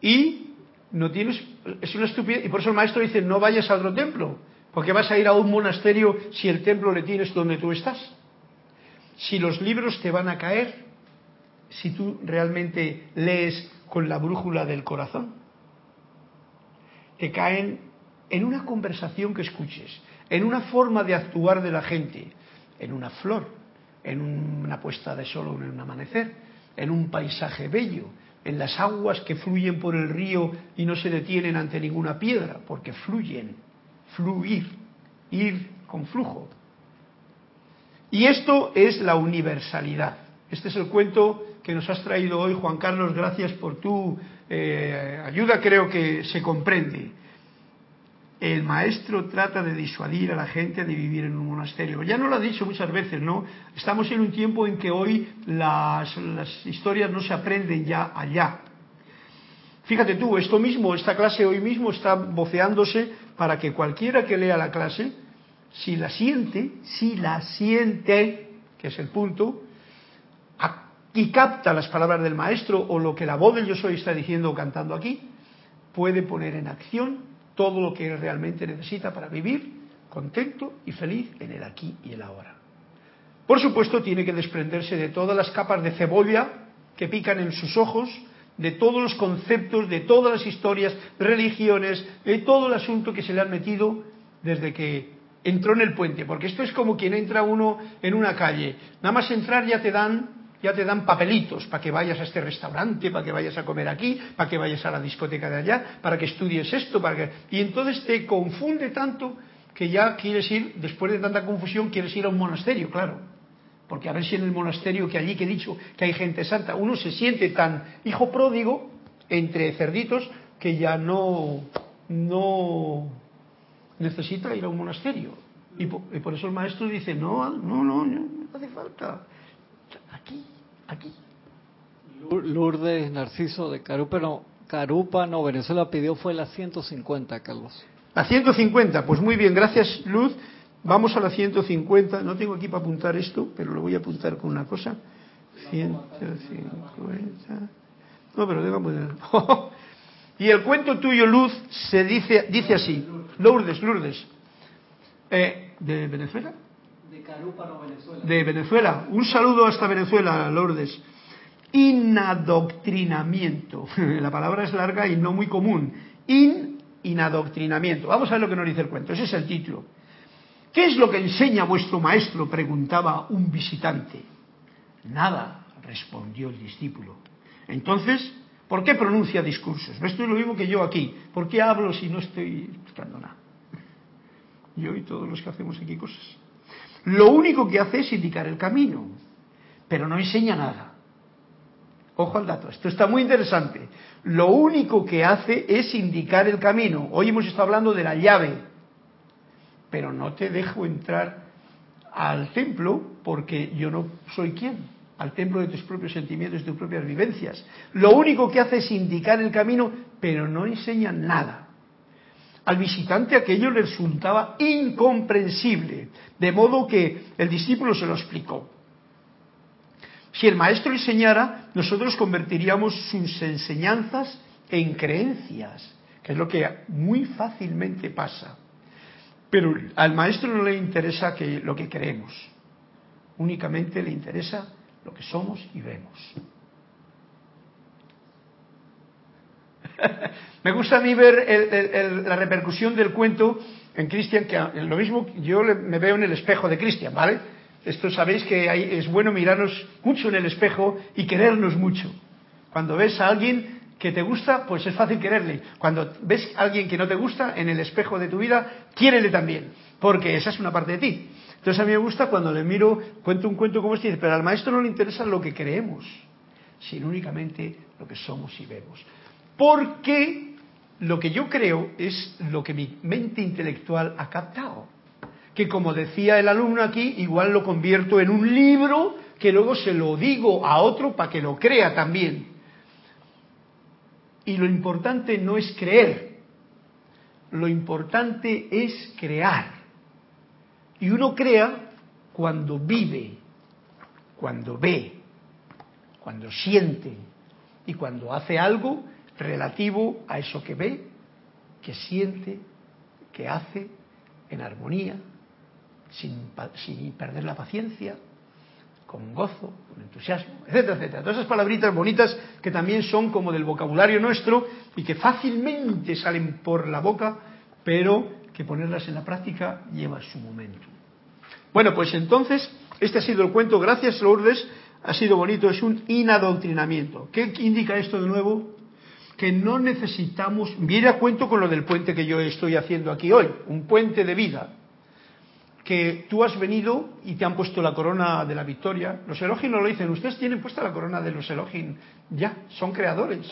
y no tienes, es una estupidez, y por eso el maestro dice, no vayas a otro templo, porque vas a ir a un monasterio si el templo le tienes donde tú estás. Si los libros te van a caer, si tú realmente lees con la brújula del corazón, te caen en una conversación que escuches, en una forma de actuar de la gente, en una flor, en una puesta de sol o en un amanecer, en un paisaje bello, en las aguas que fluyen por el río y no se detienen ante ninguna piedra, porque fluyen, fluir, ir con flujo. Y esto es la universalidad. Este es el cuento que nos has traído hoy, Juan Carlos. Gracias por tu eh, ayuda, creo que se comprende el maestro trata de disuadir a la gente de vivir en un monasterio. Ya no lo ha dicho muchas veces, ¿no? Estamos en un tiempo en que hoy las, historias no se aprenden ya allá. Fíjate tú, esto mismo, esta clase hoy mismo está voceándose para que cualquiera que lea la clase, si la siente, si la siente, que es el punto, y capta las palabras del maestro o lo que la voz del yo soy está diciendo o cantando aquí, puede poner en acción todo lo que realmente necesita para vivir contento y feliz en el aquí y el ahora. Por supuesto, tiene que desprenderse de todas las capas de cebolla que pican en sus ojos, de todos los conceptos, de todas las historias, religiones, de todo el asunto que se le han metido desde que entró en el puente. Porque esto es como quien entra uno en una calle. Nada más entrar ya te dan ya te dan papelitos para que vayas a este restaurante, para que vayas a comer aquí, para que vayas a la discoteca de allá, para que estudies esto, para que... Y entonces te confunde tanto que ya quieres ir, después de tanta confusión, quieres ir a un monasterio, claro. Porque a ver si en el monasterio que allí que he dicho que hay gente santa, uno se siente tan hijo pródigo entre cerditos que ya no, no necesita ir a un monasterio. Y por, eso el maestro dice, no, no, no, no hace falta aquí. Lourdes Narciso de Carúpano, Carúpano, Venezuela pidió fue la 150, Carlos. La 150, pues muy bien, gracias Luz. Vamos a la 150. No tengo aquí para apuntar esto, pero lo voy a apuntar con una cosa. 150. No, pero digamos. (laughs) y el cuento tuyo, Luz, se dice, dice así. Lourdes, Lourdes. Eh, ¿De Venezuela? De Venezuela. Un saludo hasta Venezuela, Lourdes. Inadoctrinamiento. (laughs) La palabra es larga y no muy común. In, inadoctrinamiento. Vamos a ver lo que nos dice el cuento. Ese es el título. ¿Qué es lo que enseña vuestro maestro? preguntaba un visitante. Nada, respondió el discípulo. Entonces, ¿por qué pronuncia discursos? Esto es lo mismo que yo aquí. ¿Por qué hablo si no estoy buscando nada? (laughs) Yo y todos los que hacemos aquí cosas. Lo único que hace es indicar el camino, pero no enseña nada. Ojo al dato, esto está muy interesante. Lo único que hace es indicar el camino. Hoy hemos estado hablando de la llave, pero no te dejo entrar al templo porque yo no soy quien, al templo de tus propios sentimientos, de tus propias vivencias. Lo único que hace es indicar el camino, pero no enseña nada. Al visitante aquello le resultaba incomprensible, de modo que el discípulo se lo explicó. Si el maestro enseñara, nosotros convertiríamos sus enseñanzas en creencias, que es lo que muy fácilmente pasa. Pero al maestro no le interesa que, lo que creemos, únicamente le interesa lo que somos y vemos. (laughs) me gusta a mí ver la repercusión del cuento en Cristian, que lo mismo yo me veo en el espejo de Cristian, ¿vale? Esto sabéis que es bueno mirarnos mucho en el espejo y querernos mucho. Cuando ves a alguien que te gusta, pues es fácil quererle. Cuando ves a alguien que no te gusta en el espejo de tu vida, quiérele también, porque esa es una parte de ti. Entonces a mí me gusta cuando le miro, cuento un cuento como este, pero al maestro no le interesa lo que creemos, sino únicamente lo que somos y vemos. Porque lo que yo creo es lo que mi mente intelectual ha captado. Que como decía el alumno aquí, igual lo convierto en un libro que luego se lo digo a otro para que lo crea también. Y lo importante no es creer, lo importante es crear. Y uno crea cuando vive, cuando ve, cuando siente y cuando hace algo relativo a eso que ve, que siente, que hace en armonía, sin, sin perder la paciencia, con gozo, con entusiasmo, etcétera, etcétera. Todas esas palabritas bonitas que también son como del vocabulario nuestro y que fácilmente salen por la boca, pero que ponerlas en la práctica lleva su momento. Bueno, pues entonces, este ha sido el cuento. Gracias, Lourdes. Ha sido bonito. Es un inadoctrinamiento. ¿Qué indica esto de nuevo? Que no necesitamos. Viene a cuento con lo del puente que yo estoy haciendo aquí hoy. Un puente de vida que tú has venido y te han puesto la corona de la victoria. Los Elohim no lo dicen, ustedes tienen puesta la corona de los Elohim, ya, son creadores.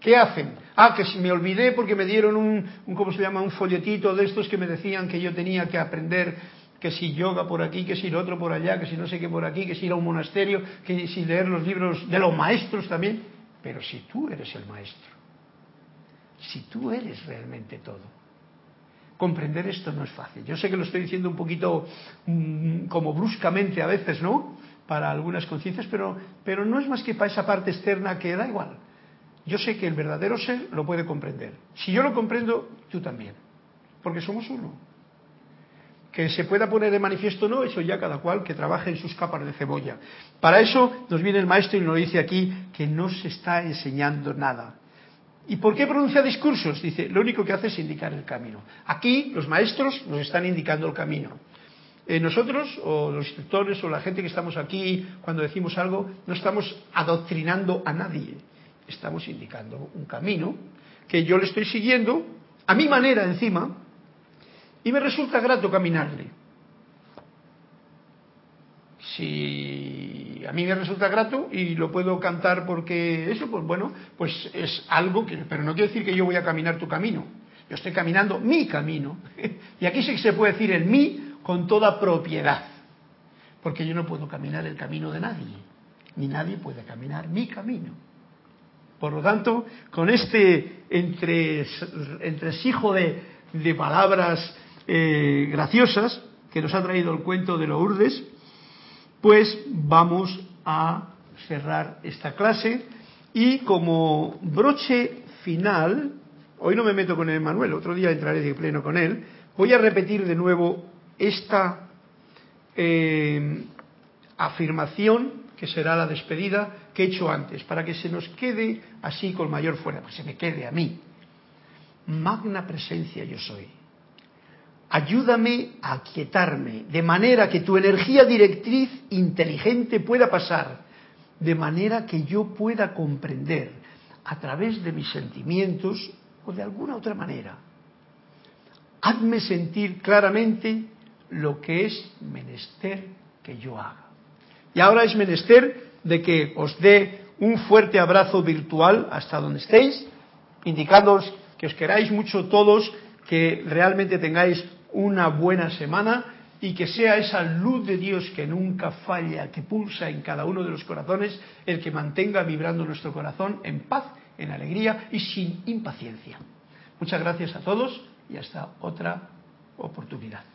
¿Qué hacen? Ah, que me olvidé porque me dieron un, ¿cómo se llama? Un folletito de estos que me decían que yo tenía que aprender que si yoga por aquí, que si lo otro por allá, que si no sé qué por aquí, que si ir a un monasterio, que si leer los libros de los maestros también. Pero si tú eres el maestro, si tú eres realmente todo, comprender esto no es fácil. Yo sé que lo estoy diciendo un poquito mm, como bruscamente a veces, ¿no? Para algunas conciencias, pero, pero no es más que para esa parte externa que da igual. Yo sé que el verdadero ser lo puede comprender. Si yo lo comprendo, tú también. Porque somos uno. Que se pueda poner de manifiesto no, eso ya cada cual que trabaje en sus capas de cebolla. Para eso nos viene el maestro y nos dice aquí que no se está enseñando nada. ¿Y por qué pronuncia discursos? Dice, lo único que hace es indicar el camino. Aquí los maestros nos están indicando el camino. Eh, nosotros, o los instructores, o la gente que estamos aquí, cuando decimos algo, no estamos adoctrinando a nadie. Estamos indicando un camino que yo le estoy siguiendo, a mi manera encima, y me resulta grato caminarle. Si a mí me resulta grato y lo puedo cantar porque eso, pues bueno, pues es algo que, pero no quiere decir que yo voy a caminar tu camino. Yo estoy caminando mi camino. (laughs) Y aquí sí que se puede decir el mí con toda propiedad. Porque yo no puedo caminar el camino de nadie. Ni nadie puede caminar mi camino. Por lo tanto, con este entre, entresijo de, de palabras eh, graciosas que nos ha traído el cuento de Lourdes, pues vamos a cerrar esta clase y como broche final, hoy no me meto con el Manuel, otro día entraré de pleno con él, voy a repetir de nuevo esta eh, afirmación que será la despedida que he hecho antes, para que se nos quede así con mayor fuerza, que se me quede a mí. Magna presencia yo soy ayúdame a aquietarme, de manera que tu energía directriz inteligente pueda pasar, de manera que yo pueda comprender a través de mis sentimientos o de alguna otra manera. Hazme sentir claramente lo que es menester que yo haga. Y ahora es menester de que os dé un fuerte abrazo virtual hasta donde estéis, indicándoos que os queráis mucho todos, que realmente tengáis una buena semana y que sea esa luz de Dios que nunca falla, que pulsa en cada uno de los corazones, el que mantenga vibrando nuestro corazón en paz, en alegría y sin impaciencia. Muchas gracias a todos y hasta otra oportunidad.